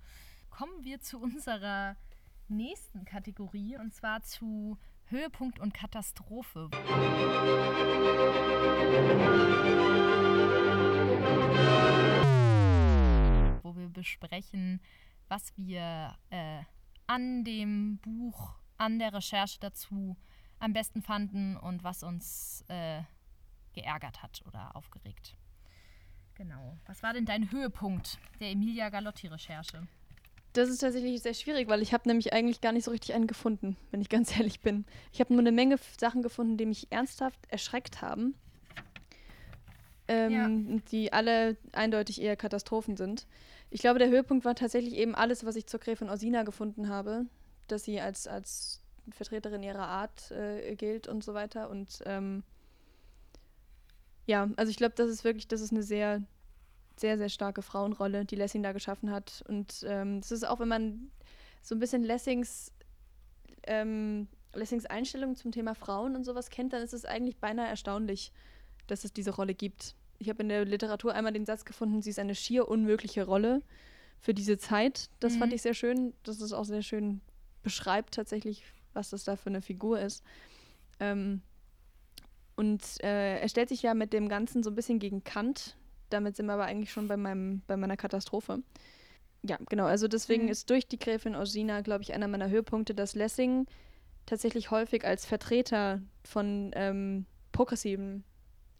Kommen wir zu unserer nächsten Kategorie und zwar zu Höhepunkt und Katastrophe. Wo wir besprechen, was wir äh, an dem Buch, an der Recherche dazu am besten fanden und was uns äh, geärgert hat oder aufgeregt. Genau. Was war denn dein Höhepunkt der Emilia Galotti-Recherche? Das ist tatsächlich sehr schwierig, weil ich habe nämlich eigentlich gar nicht so richtig einen gefunden, wenn ich ganz ehrlich bin. Ich habe nur eine Menge Sachen gefunden, die mich ernsthaft erschreckt haben. Ähm, ja. Die alle eindeutig eher Katastrophen sind. Ich glaube, der Höhepunkt war tatsächlich eben alles, was ich zur Gräfin Orsina gefunden habe, dass sie als, als Vertreterin ihrer Art äh, gilt und so weiter. Und ähm, ja, also ich glaube, das ist wirklich, das ist eine sehr, sehr, sehr starke Frauenrolle, die Lessing da geschaffen hat. Und ähm, das ist auch, wenn man so ein bisschen Lessings, ähm, Lessings Einstellung zum Thema Frauen und sowas kennt, dann ist es eigentlich beinahe erstaunlich, dass es diese Rolle gibt. Ich habe in der Literatur einmal den Satz gefunden, sie ist eine schier unmögliche Rolle für diese Zeit. Das mhm. fand ich sehr schön, dass es auch sehr schön beschreibt tatsächlich, was das da für eine Figur ist. Ähm, und äh, er stellt sich ja mit dem Ganzen so ein bisschen gegen Kant. Damit sind wir aber eigentlich schon bei, meinem, bei meiner Katastrophe. Ja, genau. Also deswegen mhm. ist durch die Gräfin Orsina, glaube ich, einer meiner Höhepunkte, dass Lessing tatsächlich häufig als Vertreter von ähm, progressiven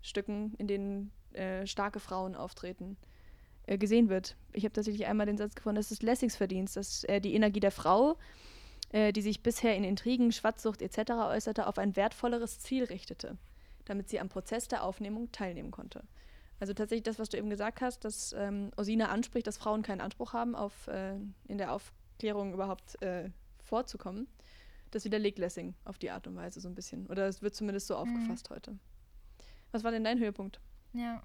Stücken, in denen äh, starke Frauen auftreten, äh, gesehen wird. Ich habe tatsächlich einmal den Satz gefunden, das ist Lessings Verdienst, dass äh, die Energie der Frau, äh, die sich bisher in Intrigen, Schwatzsucht etc. äußerte, auf ein wertvolleres Ziel richtete damit sie am Prozess der Aufnehmung teilnehmen konnte. Also tatsächlich das, was du eben gesagt hast, dass ähm, Osina anspricht, dass Frauen keinen Anspruch haben, auf, äh, in der Aufklärung überhaupt äh, vorzukommen. Das widerlegt Lessing auf die Art und Weise so ein bisschen. Oder es wird zumindest so mhm. aufgefasst heute. Was war denn dein Höhepunkt? Ja.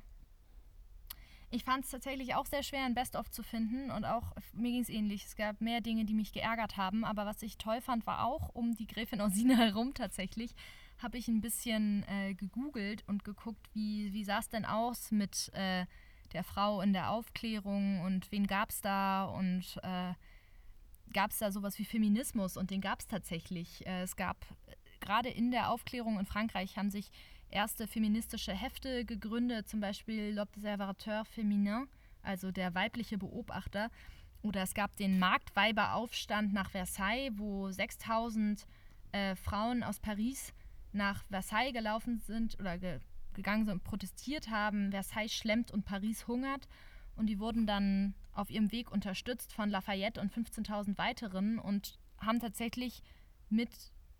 Ich fand es tatsächlich auch sehr schwer, ein Best-of zu finden und auch mir ging es ähnlich. Es gab mehr Dinge, die mich geärgert haben, aber was ich toll fand, war auch um die Gräfin Orsina herum tatsächlich habe ich ein bisschen äh, gegoogelt und geguckt, wie, wie sah es denn aus mit äh, der Frau in der Aufklärung und wen gab es da und äh, gab es da sowas wie Feminismus und den gab es tatsächlich. Äh, es gab äh, gerade in der Aufklärung in Frankreich haben sich erste feministische Hefte gegründet, zum Beispiel L'Observateur Féminin, also der weibliche Beobachter. Oder es gab den Marktweiberaufstand nach Versailles, wo 6000 äh, Frauen aus Paris nach Versailles gelaufen sind oder ge gegangen sind und protestiert haben, Versailles schlemmt und Paris hungert. Und die wurden dann auf ihrem Weg unterstützt von Lafayette und 15.000 weiteren und haben tatsächlich mit,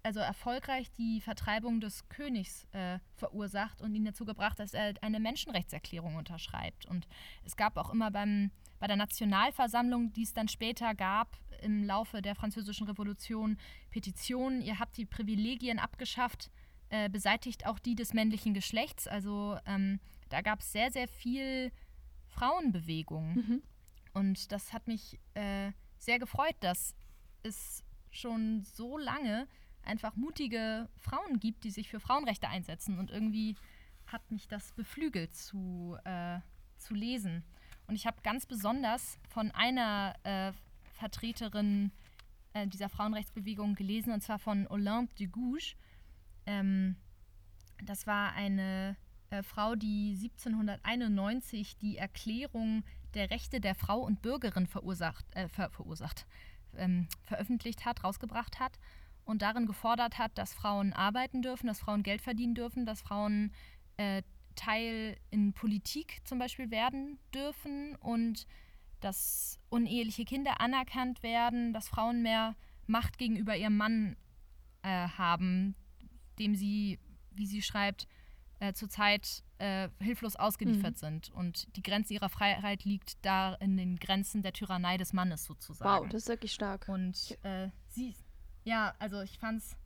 also erfolgreich die Vertreibung des Königs äh, verursacht und ihn dazu gebracht, dass er eine Menschenrechtserklärung unterschreibt. Und es gab auch immer beim, bei der Nationalversammlung, die es dann später gab, im Laufe der Französischen Revolution, Petitionen, ihr habt die Privilegien abgeschafft, äh, beseitigt auch die des männlichen Geschlechts. Also ähm, da gab es sehr, sehr viel Frauenbewegung. Mhm. Und das hat mich äh, sehr gefreut, dass es schon so lange einfach mutige Frauen gibt, die sich für Frauenrechte einsetzen. Und irgendwie hat mich das beflügelt zu, äh, zu lesen. Und ich habe ganz besonders von einer äh, Vertreterin äh, dieser Frauenrechtsbewegung gelesen, und zwar von Olympe de Gouges. Ähm, das war eine äh, Frau, die 1791 die Erklärung der Rechte der Frau und Bürgerin verursacht, äh, ver verursacht ähm, veröffentlicht hat, rausgebracht hat und darin gefordert hat, dass Frauen arbeiten dürfen, dass Frauen Geld verdienen dürfen, dass Frauen äh, Teil in Politik zum Beispiel werden dürfen und dass uneheliche Kinder anerkannt werden, dass Frauen mehr Macht gegenüber ihrem Mann äh, haben, dem sie, wie sie schreibt, äh, zurzeit äh, hilflos ausgeliefert mhm. sind. Und die Grenze ihrer Freiheit liegt da in den Grenzen der Tyrannei des Mannes sozusagen. Wow, das ist wirklich stark. Und äh, sie, ja, also ich fand's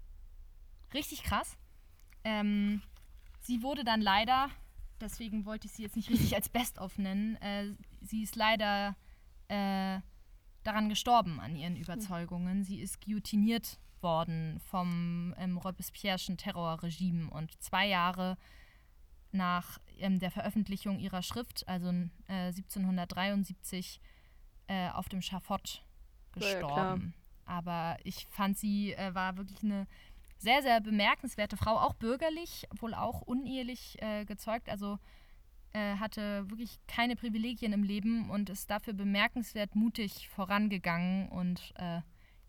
richtig krass. Ähm, sie wurde dann leider, deswegen wollte ich sie jetzt nicht richtig als Best-of nennen, äh, sie ist leider äh, daran gestorben an ihren Überzeugungen. Sie ist guillotiniert worden vom ähm, Robespierre'schen Terrorregime. Und zwei Jahre nach ähm, der Veröffentlichung ihrer Schrift, also äh, 1773, äh, auf dem Schafott gestorben. Ja, Aber ich fand, sie äh, war wirklich eine sehr, sehr bemerkenswerte Frau, auch bürgerlich, wohl auch unehelich äh, gezeugt, also äh, hatte wirklich keine Privilegien im Leben und ist dafür bemerkenswert mutig vorangegangen und äh,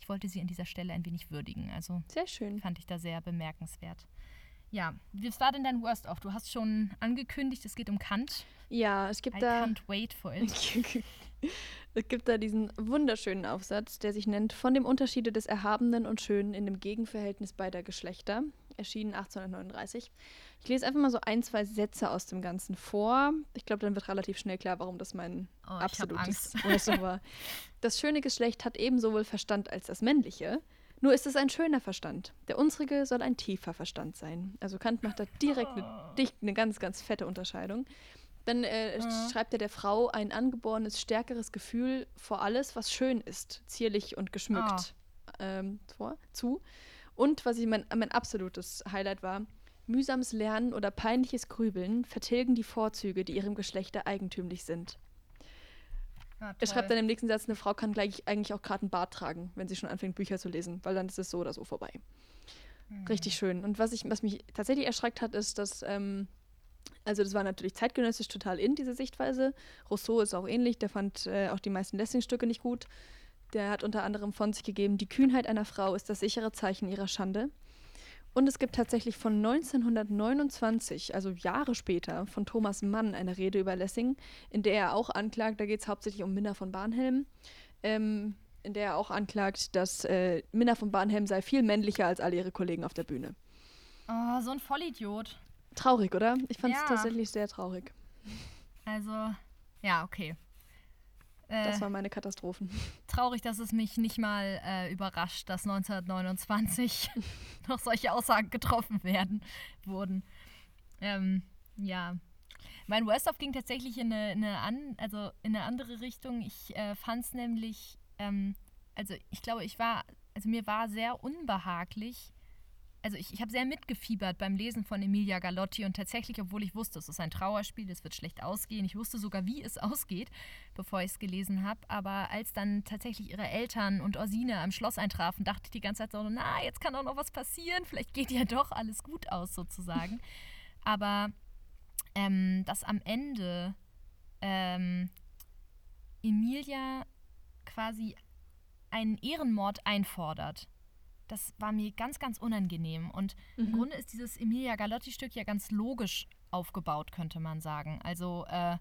ich wollte sie an dieser Stelle ein wenig würdigen. Also sehr schön. Fand ich da sehr bemerkenswert. Ja, was war denn dein Worst of? Du hast schon angekündigt, es geht um Kant. Ja, es gibt I da. Can't wait for it. es gibt da diesen wunderschönen Aufsatz, der sich nennt Von dem Unterschiede des Erhabenen und Schönen in dem Gegenverhältnis beider Geschlechter, erschienen 1839. Ich lese einfach mal so ein, zwei Sätze aus dem Ganzen vor. Ich glaube, dann wird relativ schnell klar, warum das mein oh, absolutes Worst war. Das schöne Geschlecht hat ebenso wohl Verstand als das männliche. Nur ist es ein schöner Verstand. Der unsrige soll ein tiefer Verstand sein. Also Kant macht da direkt eine, eine ganz, ganz fette Unterscheidung. Dann äh, mhm. schreibt er der Frau ein angeborenes, stärkeres Gefühl vor alles, was schön ist, zierlich und geschmückt oh. ähm, vor, zu. Und was ich mein, mein absolutes Highlight war, mühsames Lernen oder peinliches Grübeln vertilgen die Vorzüge, die ihrem Geschlechter eigentümlich sind. Ja, er schreibt dann im nächsten Satz, eine Frau kann gleich eigentlich auch gerade einen Bart tragen, wenn sie schon anfängt, Bücher zu lesen, weil dann ist es so oder so vorbei. Mhm. Richtig schön. Und was, ich, was mich tatsächlich erschreckt hat, ist, dass, ähm, also das war natürlich zeitgenössisch total in, diese Sichtweise. Rousseau ist auch ähnlich, der fand äh, auch die meisten Lessing-Stücke nicht gut. Der hat unter anderem von sich gegeben, die Kühnheit einer Frau ist das sichere Zeichen ihrer Schande. Und es gibt tatsächlich von 1929, also Jahre später, von Thomas Mann eine Rede über Lessing, in der er auch anklagt, da geht es hauptsächlich um Minna von Barnhelm, ähm, in der er auch anklagt, dass äh, Minna von Barnhelm sei viel männlicher als alle ihre Kollegen auf der Bühne. Oh, so ein Vollidiot. Traurig, oder? Ich fand es ja. tatsächlich sehr traurig. Also, ja, okay. Das äh, waren meine Katastrophen. Traurig, dass es mich nicht mal äh, überrascht, dass 1929 noch solche Aussagen getroffen werden wurden. Ähm, ja. Mein Worst-of ging tatsächlich in eine, eine, an, also in eine andere Richtung. Ich äh, fand es nämlich, ähm, also ich glaube, ich war, also mir war sehr unbehaglich, also ich, ich habe sehr mitgefiebert beim Lesen von Emilia Galotti und tatsächlich, obwohl ich wusste, es ist ein Trauerspiel, es wird schlecht ausgehen, ich wusste sogar, wie es ausgeht, bevor ich es gelesen habe. Aber als dann tatsächlich ihre Eltern und Orsine am Schloss eintrafen, dachte ich die ganze Zeit so, na, jetzt kann auch noch was passieren, vielleicht geht ja doch alles gut aus sozusagen. Aber ähm, dass am Ende ähm, Emilia quasi einen Ehrenmord einfordert das war mir ganz, ganz unangenehm. Und mhm. im Grunde ist dieses Emilia Galotti-Stück ja ganz logisch aufgebaut, könnte man sagen. Also äh,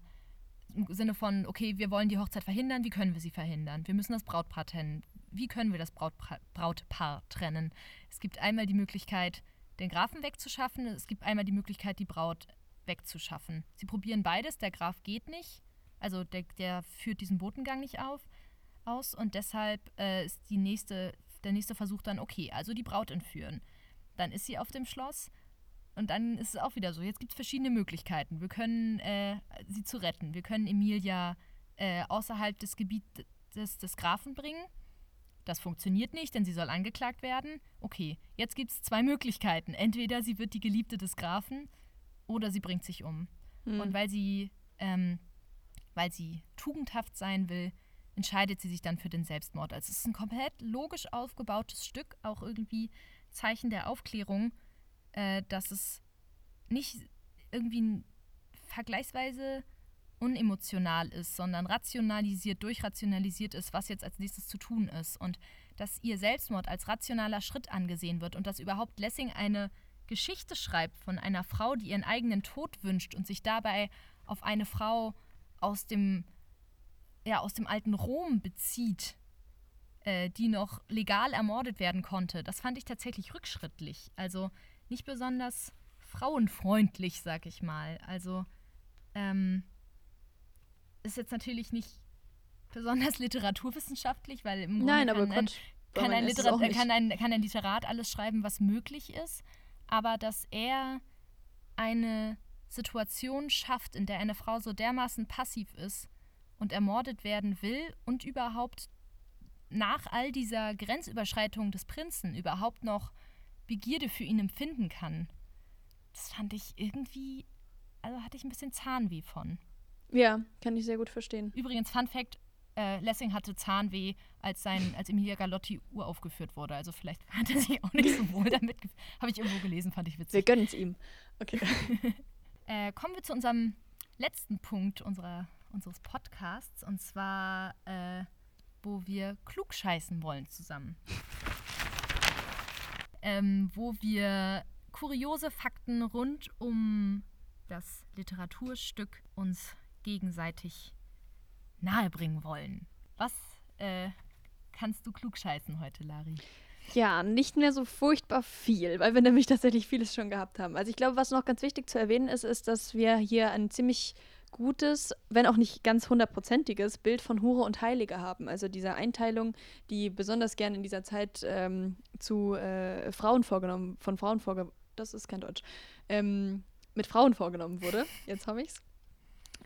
im Sinne von, okay, wir wollen die Hochzeit verhindern, wie können wir sie verhindern? Wir müssen das Brautpaar trennen. Wie können wir das Brautpaar, Brautpaar trennen? Es gibt einmal die Möglichkeit, den Grafen wegzuschaffen, es gibt einmal die Möglichkeit, die Braut wegzuschaffen. Sie probieren beides, der Graf geht nicht, also der, der führt diesen Botengang nicht auf, aus und deshalb äh, ist die nächste der nächste Versuch dann, okay, also die Braut entführen. Dann ist sie auf dem Schloss und dann ist es auch wieder so. Jetzt gibt es verschiedene Möglichkeiten. Wir können äh, sie zu retten. Wir können Emilia äh, außerhalb des Gebietes des, des Grafen bringen. Das funktioniert nicht, denn sie soll angeklagt werden. Okay, jetzt gibt es zwei Möglichkeiten. Entweder sie wird die Geliebte des Grafen oder sie bringt sich um. Hm. Und weil sie, ähm, weil sie tugendhaft sein will, entscheidet sie sich dann für den Selbstmord. Also es ist ein komplett logisch aufgebautes Stück, auch irgendwie Zeichen der Aufklärung, äh, dass es nicht irgendwie vergleichsweise unemotional ist, sondern rationalisiert, durchrationalisiert ist, was jetzt als nächstes zu tun ist. Und dass ihr Selbstmord als rationaler Schritt angesehen wird und dass überhaupt Lessing eine Geschichte schreibt von einer Frau, die ihren eigenen Tod wünscht und sich dabei auf eine Frau aus dem ja, aus dem alten Rom bezieht, äh, die noch legal ermordet werden konnte, das fand ich tatsächlich rückschrittlich. Also nicht besonders frauenfreundlich, sag ich mal. Also ähm, ist jetzt natürlich nicht besonders literaturwissenschaftlich, weil im Grunde Nein, kann, aber ein, kann, ein Literat kann, ein, kann ein Literat alles schreiben, was möglich ist, aber dass er eine Situation schafft, in der eine Frau so dermaßen passiv ist und ermordet werden will und überhaupt nach all dieser Grenzüberschreitung des Prinzen überhaupt noch Begierde für ihn empfinden kann. Das fand ich irgendwie, also hatte ich ein bisschen Zahnweh von. Ja, kann ich sehr gut verstehen. Übrigens, Fun Fact, äh, Lessing hatte Zahnweh, als sein, als Emilia Galotti uraufgeführt wurde. Also vielleicht hat er sich auch nicht so wohl damit. Habe ich irgendwo gelesen, fand ich Wir witzig. gönnen es ihm. Okay. Äh, kommen wir zu unserem letzten Punkt unserer, unseres Podcasts. Und zwar, äh, wo wir klugscheißen wollen zusammen. Ähm, wo wir kuriose Fakten rund um das Literaturstück uns gegenseitig nahebringen wollen. Was äh, kannst du klugscheißen heute, Lari? Ja, nicht mehr so furchtbar viel, weil wir nämlich tatsächlich vieles schon gehabt haben. Also ich glaube, was noch ganz wichtig zu erwähnen ist, ist, dass wir hier ein ziemlich gutes, wenn auch nicht ganz hundertprozentiges Bild von Hure und Heilige haben. Also diese Einteilung, die besonders gern in dieser Zeit ähm, zu äh, Frauen vorgenommen, von Frauen vorgenommen, das ist kein Deutsch, ähm, mit Frauen vorgenommen wurde. Jetzt habe ich's.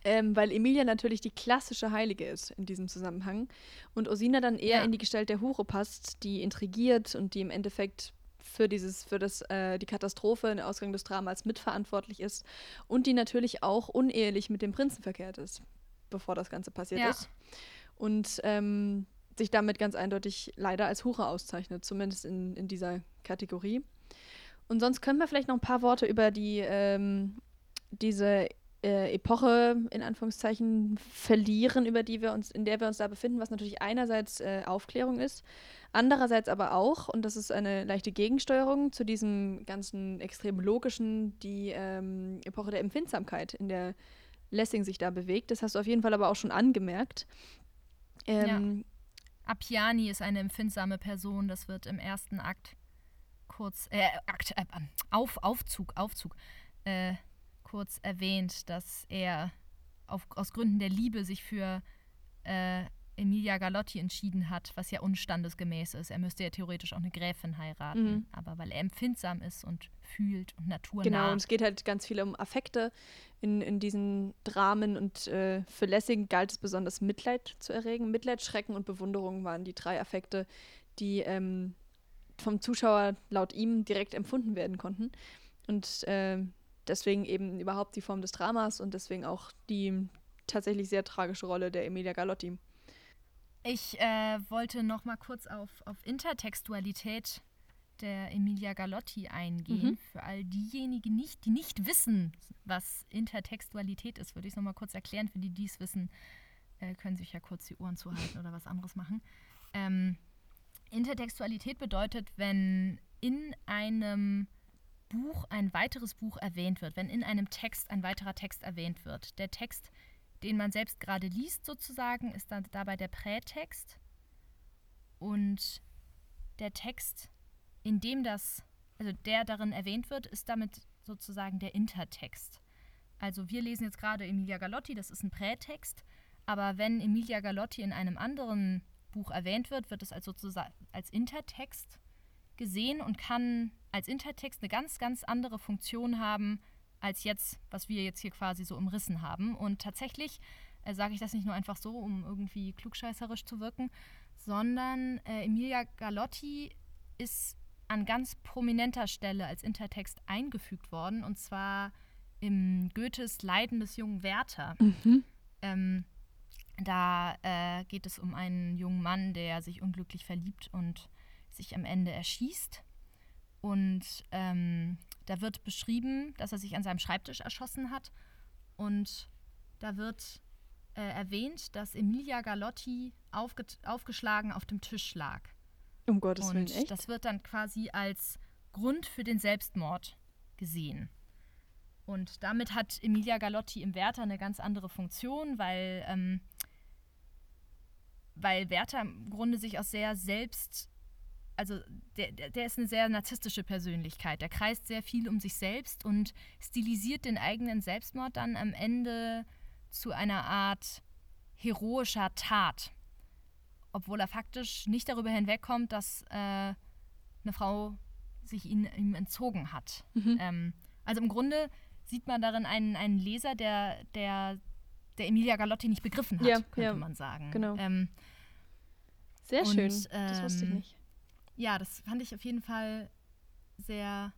Ähm, weil Emilia natürlich die klassische Heilige ist in diesem Zusammenhang und Osina dann eher Ja. in die Gestalt der Hure passt, die intrigiert und die im Endeffekt für dieses, für das, äh, die Katastrophe, den Ausgang des Dramas mitverantwortlich ist und die natürlich auch unehelich mit dem Prinzen verkehrt ist, bevor das Ganze passiert Ja. ist. Und ähm, sich damit ganz eindeutig leider als Hure auszeichnet, zumindest in, in dieser Kategorie. Und sonst können wir vielleicht noch ein paar Worte über die ähm, diese äh, Epoche in Anführungszeichen verlieren, über die wir uns, in der wir uns da befinden, was natürlich einerseits äh, Aufklärung ist, andererseits aber auch, und das ist eine leichte Gegensteuerung zu diesem ganzen extrem logischen, die ähm, Epoche der Empfindsamkeit, in der Lessing sich da bewegt. Das hast du auf jeden Fall aber auch schon angemerkt. Ähm, Appiani ist eine empfindsame Person, das wird im ersten Akt kurz, äh, Akt, äh, auf, Aufzug, Aufzug, äh, kurz erwähnt, dass er auf, aus Gründen der Liebe sich für äh, Emilia Galotti entschieden hat, was ja unstandesgemäß ist. Er müsste ja theoretisch auch eine Gräfin heiraten, Mhm. aber weil er empfindsam ist und fühlt und naturnah. Genau, und es geht halt ganz viel um Affekte in, in diesen Dramen und äh, für Lessing galt es besonders Mitleid zu erregen. Mitleid, Schrecken und Bewunderung waren die drei Affekte, die ähm, vom Zuschauer laut ihm direkt empfunden werden konnten. Und äh, deswegen eben überhaupt die Form des Dramas und deswegen auch die tatsächlich sehr tragische Rolle der Emilia Galotti. Ich äh, wollte noch mal kurz auf, auf Intertextualität der Emilia Galotti eingehen. Mhm. Für all diejenigen, nicht, die nicht wissen, was Intertextualität ist, würde ich es noch mal kurz erklären. Für die, die es wissen, äh, können sich ja kurz die Ohren zuhalten oder was anderes machen. Ähm, Intertextualität bedeutet, wenn in einem Buch ein weiteres Buch erwähnt wird, wenn in einem Text ein weiterer Text erwähnt wird. Der Text, den man selbst gerade liest, sozusagen, ist dann dabei der Prätext. Und der Text, in dem das, also der darin erwähnt wird, ist damit sozusagen der Intertext. Also wir lesen jetzt gerade Emilia Galotti, das ist ein Prätext, aber wenn Emilia Galotti in einem anderen Buch erwähnt wird, wird es als sozusagen als Intertext gesehen und kann als Intertext eine ganz, ganz andere Funktion haben, als jetzt, was wir jetzt hier quasi so umrissen haben. Und tatsächlich äh, sage ich das nicht nur einfach so, um irgendwie klugscheißerisch zu wirken, sondern äh, Emilia Galotti ist an ganz prominenter Stelle als Intertext eingefügt worden, und zwar im Goethes Leiden des jungen Werther. Ähm, da äh, geht es um einen jungen Mann, der sich unglücklich verliebt und sich am Ende erschießt. Und ähm, da wird beschrieben, dass er sich an seinem Schreibtisch erschossen hat. Und da wird äh, erwähnt, dass Emilia Galotti aufge aufgeschlagen auf dem Tisch lag. Um Gottes Willen, Und echt? das wird dann quasi als Grund für den Selbstmord gesehen. Und damit hat Emilia Galotti im Werther eine ganz andere Funktion, weil, ähm, weil Werther im Grunde sich aus sehr selbst, also der, der ist eine sehr narzisstische Persönlichkeit. Der kreist sehr viel um sich selbst und stilisiert den eigenen Selbstmord dann am Ende zu einer Art heroischer Tat. Obwohl er faktisch nicht darüber hinwegkommt, dass äh, eine Frau sich ihn, ihm entzogen hat. Mhm. Ähm, also im Grunde sieht man darin einen, einen Leser, der, der, der Emilia Galotti nicht begriffen hat, ja, könnte ja, man sagen. Genau. Ähm, Sehr und, schön, das wusste ich ähm, nicht. Ja, das fand ich auf jeden Fall sehr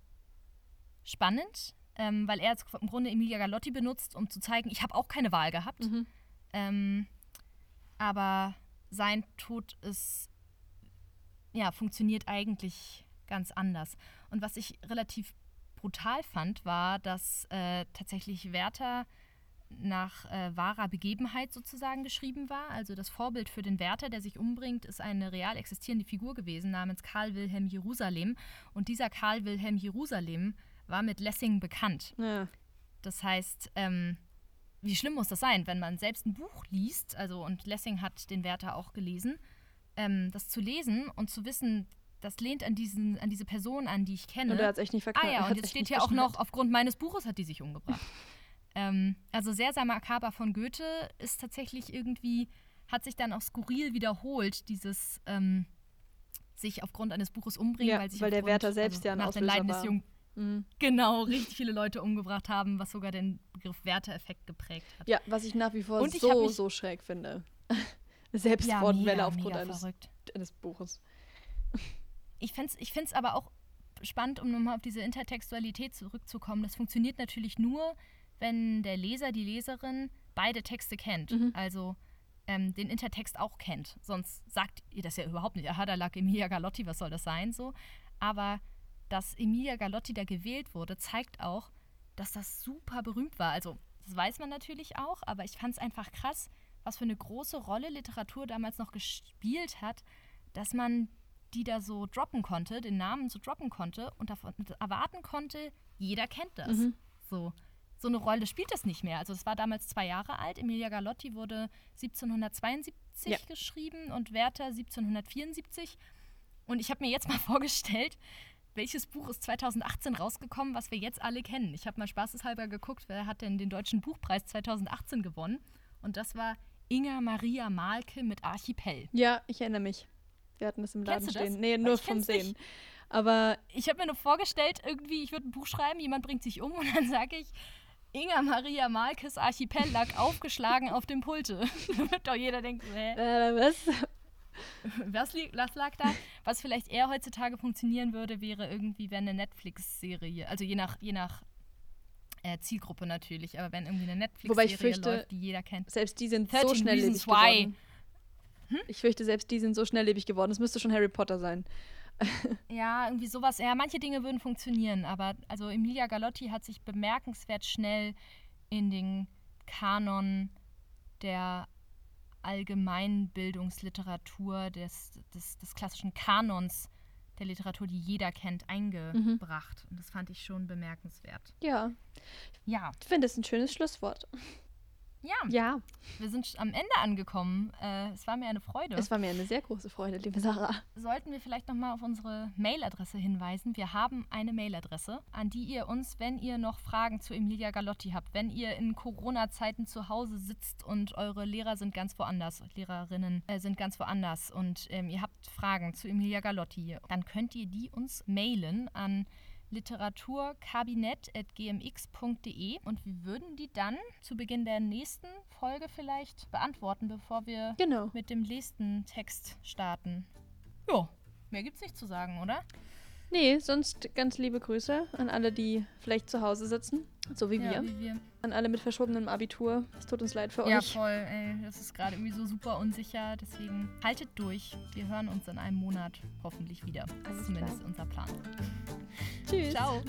spannend, ähm, weil er jetzt im Grunde Emilia Galotti benutzt, um zu zeigen, ich habe auch keine Wahl gehabt. Mhm. Ähm, aber sein Tod ist, ja, funktioniert eigentlich ganz anders. Und was ich relativ brutal fand, war, dass äh, tatsächlich Werther nach äh, wahrer Begebenheit sozusagen geschrieben war. Also das Vorbild für den Wärter, der sich umbringt, ist eine real existierende Figur gewesen namens Karl Wilhelm Jerusalem. Und dieser Karl Wilhelm Jerusalem war mit Lessing bekannt. Ja. Das heißt, ähm, wie schlimm muss das sein, wenn man selbst ein Buch liest, also und Lessing hat den Wärter auch gelesen, ähm, das zu lesen und zu wissen, das lehnt an, diesen, an diese Person an, die ich kenne. Und er hat es echt nicht verkauft. Ah ja, und jetzt steht hier auch noch, aufgrund meines Buches hat die sich umgebracht. Ähm, also sehr, sehr makaber von Goethe ist tatsächlich irgendwie, hat sich dann auch skurril wiederholt, dieses ähm, sich aufgrund eines Buches umbringen, ja, weil sich weil der Wärter selbst also, ja ein nach den Leiden des Jungen mhm. Genau, richtig viele Leute umgebracht haben, was sogar den Begriff Wärter-Effekt geprägt hat. Ja, was ich nach wie vor so, so schräg finde. Selbstmordwelle ja, aufgrund eines, eines Buches ich finde es ich find's aber auch spannend, um nochmal auf diese Intertextualität zurückzukommen. Das funktioniert natürlich nur, wenn der Leser, die Leserin beide Texte kennt. Mhm. Also ähm, den Intertext auch kennt. Sonst sagt ihr das ja überhaupt nicht. Aha, da lag Emilia Galotti, was soll das sein? So. Aber dass Emilia Galotti da gewählt wurde, zeigt auch, dass das super berühmt war. Also, das weiß man natürlich auch, aber ich fand es einfach krass, was für eine große Rolle Literatur damals noch gespielt hat, dass man die da so droppen konnte, den Namen so droppen konnte und davon erwarten konnte, jeder kennt das. Mhm. So. So eine Rolle spielt das nicht mehr. Also es war damals zwei Jahre alt. Emilia Galotti wurde 1772 ja. geschrieben und Werther 1774. Und ich habe mir jetzt mal vorgestellt, welches Buch ist 2018 rausgekommen, was wir jetzt alle kennen. Ich habe mal spaßeshalber geguckt, wer hat denn den Deutschen Buchpreis 2018 gewonnen. Und das war Inga Maria Malke mit Archipel. Ja, ich erinnere mich. Wir hatten das im Laden Kennst stehen. Nee, nur vom Sehen. Nicht. Aber ich habe mir nur vorgestellt, irgendwie, ich würde ein Buch schreiben, jemand bringt sich um und dann sage ich, Inga Maria Marques Archipel lag aufgeschlagen auf dem Pulte. da wird doch jeder denken, hä? Äh, was? Was, was lag da? Was vielleicht eher heutzutage funktionieren würde, wäre irgendwie, wenn eine Netflix-Serie, also je nach, je nach äh, Zielgruppe natürlich, aber wenn irgendwie eine Netflix-Serie läuft, die jeder kennt. Selbst die sind so schnell geworden. Hm? Ich fürchte, selbst die sind so schnelllebig geworden. Es müsste schon Harry Potter sein. Ja, irgendwie sowas. Ja, manche Dinge würden funktionieren, aber also Emilia Galotti hat sich bemerkenswert schnell in den Kanon der Allgemeinbildungsliteratur, des, des, des klassischen Kanons der Literatur, die jeder kennt, eingebracht. Mhm. Und das fand ich schon bemerkenswert. Ja. Ja. Ich finde es ein schönes Schlusswort. Ja. Ja. Wir sind am Ende angekommen. Äh, es war mir eine Freude. Es war mir eine sehr große Freude, liebe Sarah. Sollten wir vielleicht nochmal auf unsere Mailadresse hinweisen. Wir haben eine Mailadresse, an die ihr uns, wenn ihr noch Fragen zu Emilia Galotti habt, wenn ihr in Corona-Zeiten zu Hause sitzt und eure Lehrer sind ganz woanders, Lehrerinnen äh, sind ganz woanders und ähm, ihr habt Fragen zu Emilia Galotti, dann könnt ihr die uns mailen an literaturkabinett.gmx.de und wir würden die dann zu Beginn der nächsten Folge vielleicht beantworten, bevor wir genau. mit dem nächsten Text starten. Ja, mehr gibt's nicht zu sagen, oder? Nee, sonst ganz liebe Grüße an alle, die vielleicht zu Hause sitzen, so wie, ja, wir. wie wir. An alle mit verschobenem Abitur. Es tut uns leid für ja, euch. Ja, voll. Ey, das ist gerade irgendwie so super unsicher. Deswegen haltet durch. Wir hören uns in einem Monat hoffentlich wieder. Das ist zumindest klar. unser Plan. Tschüss. Ciao.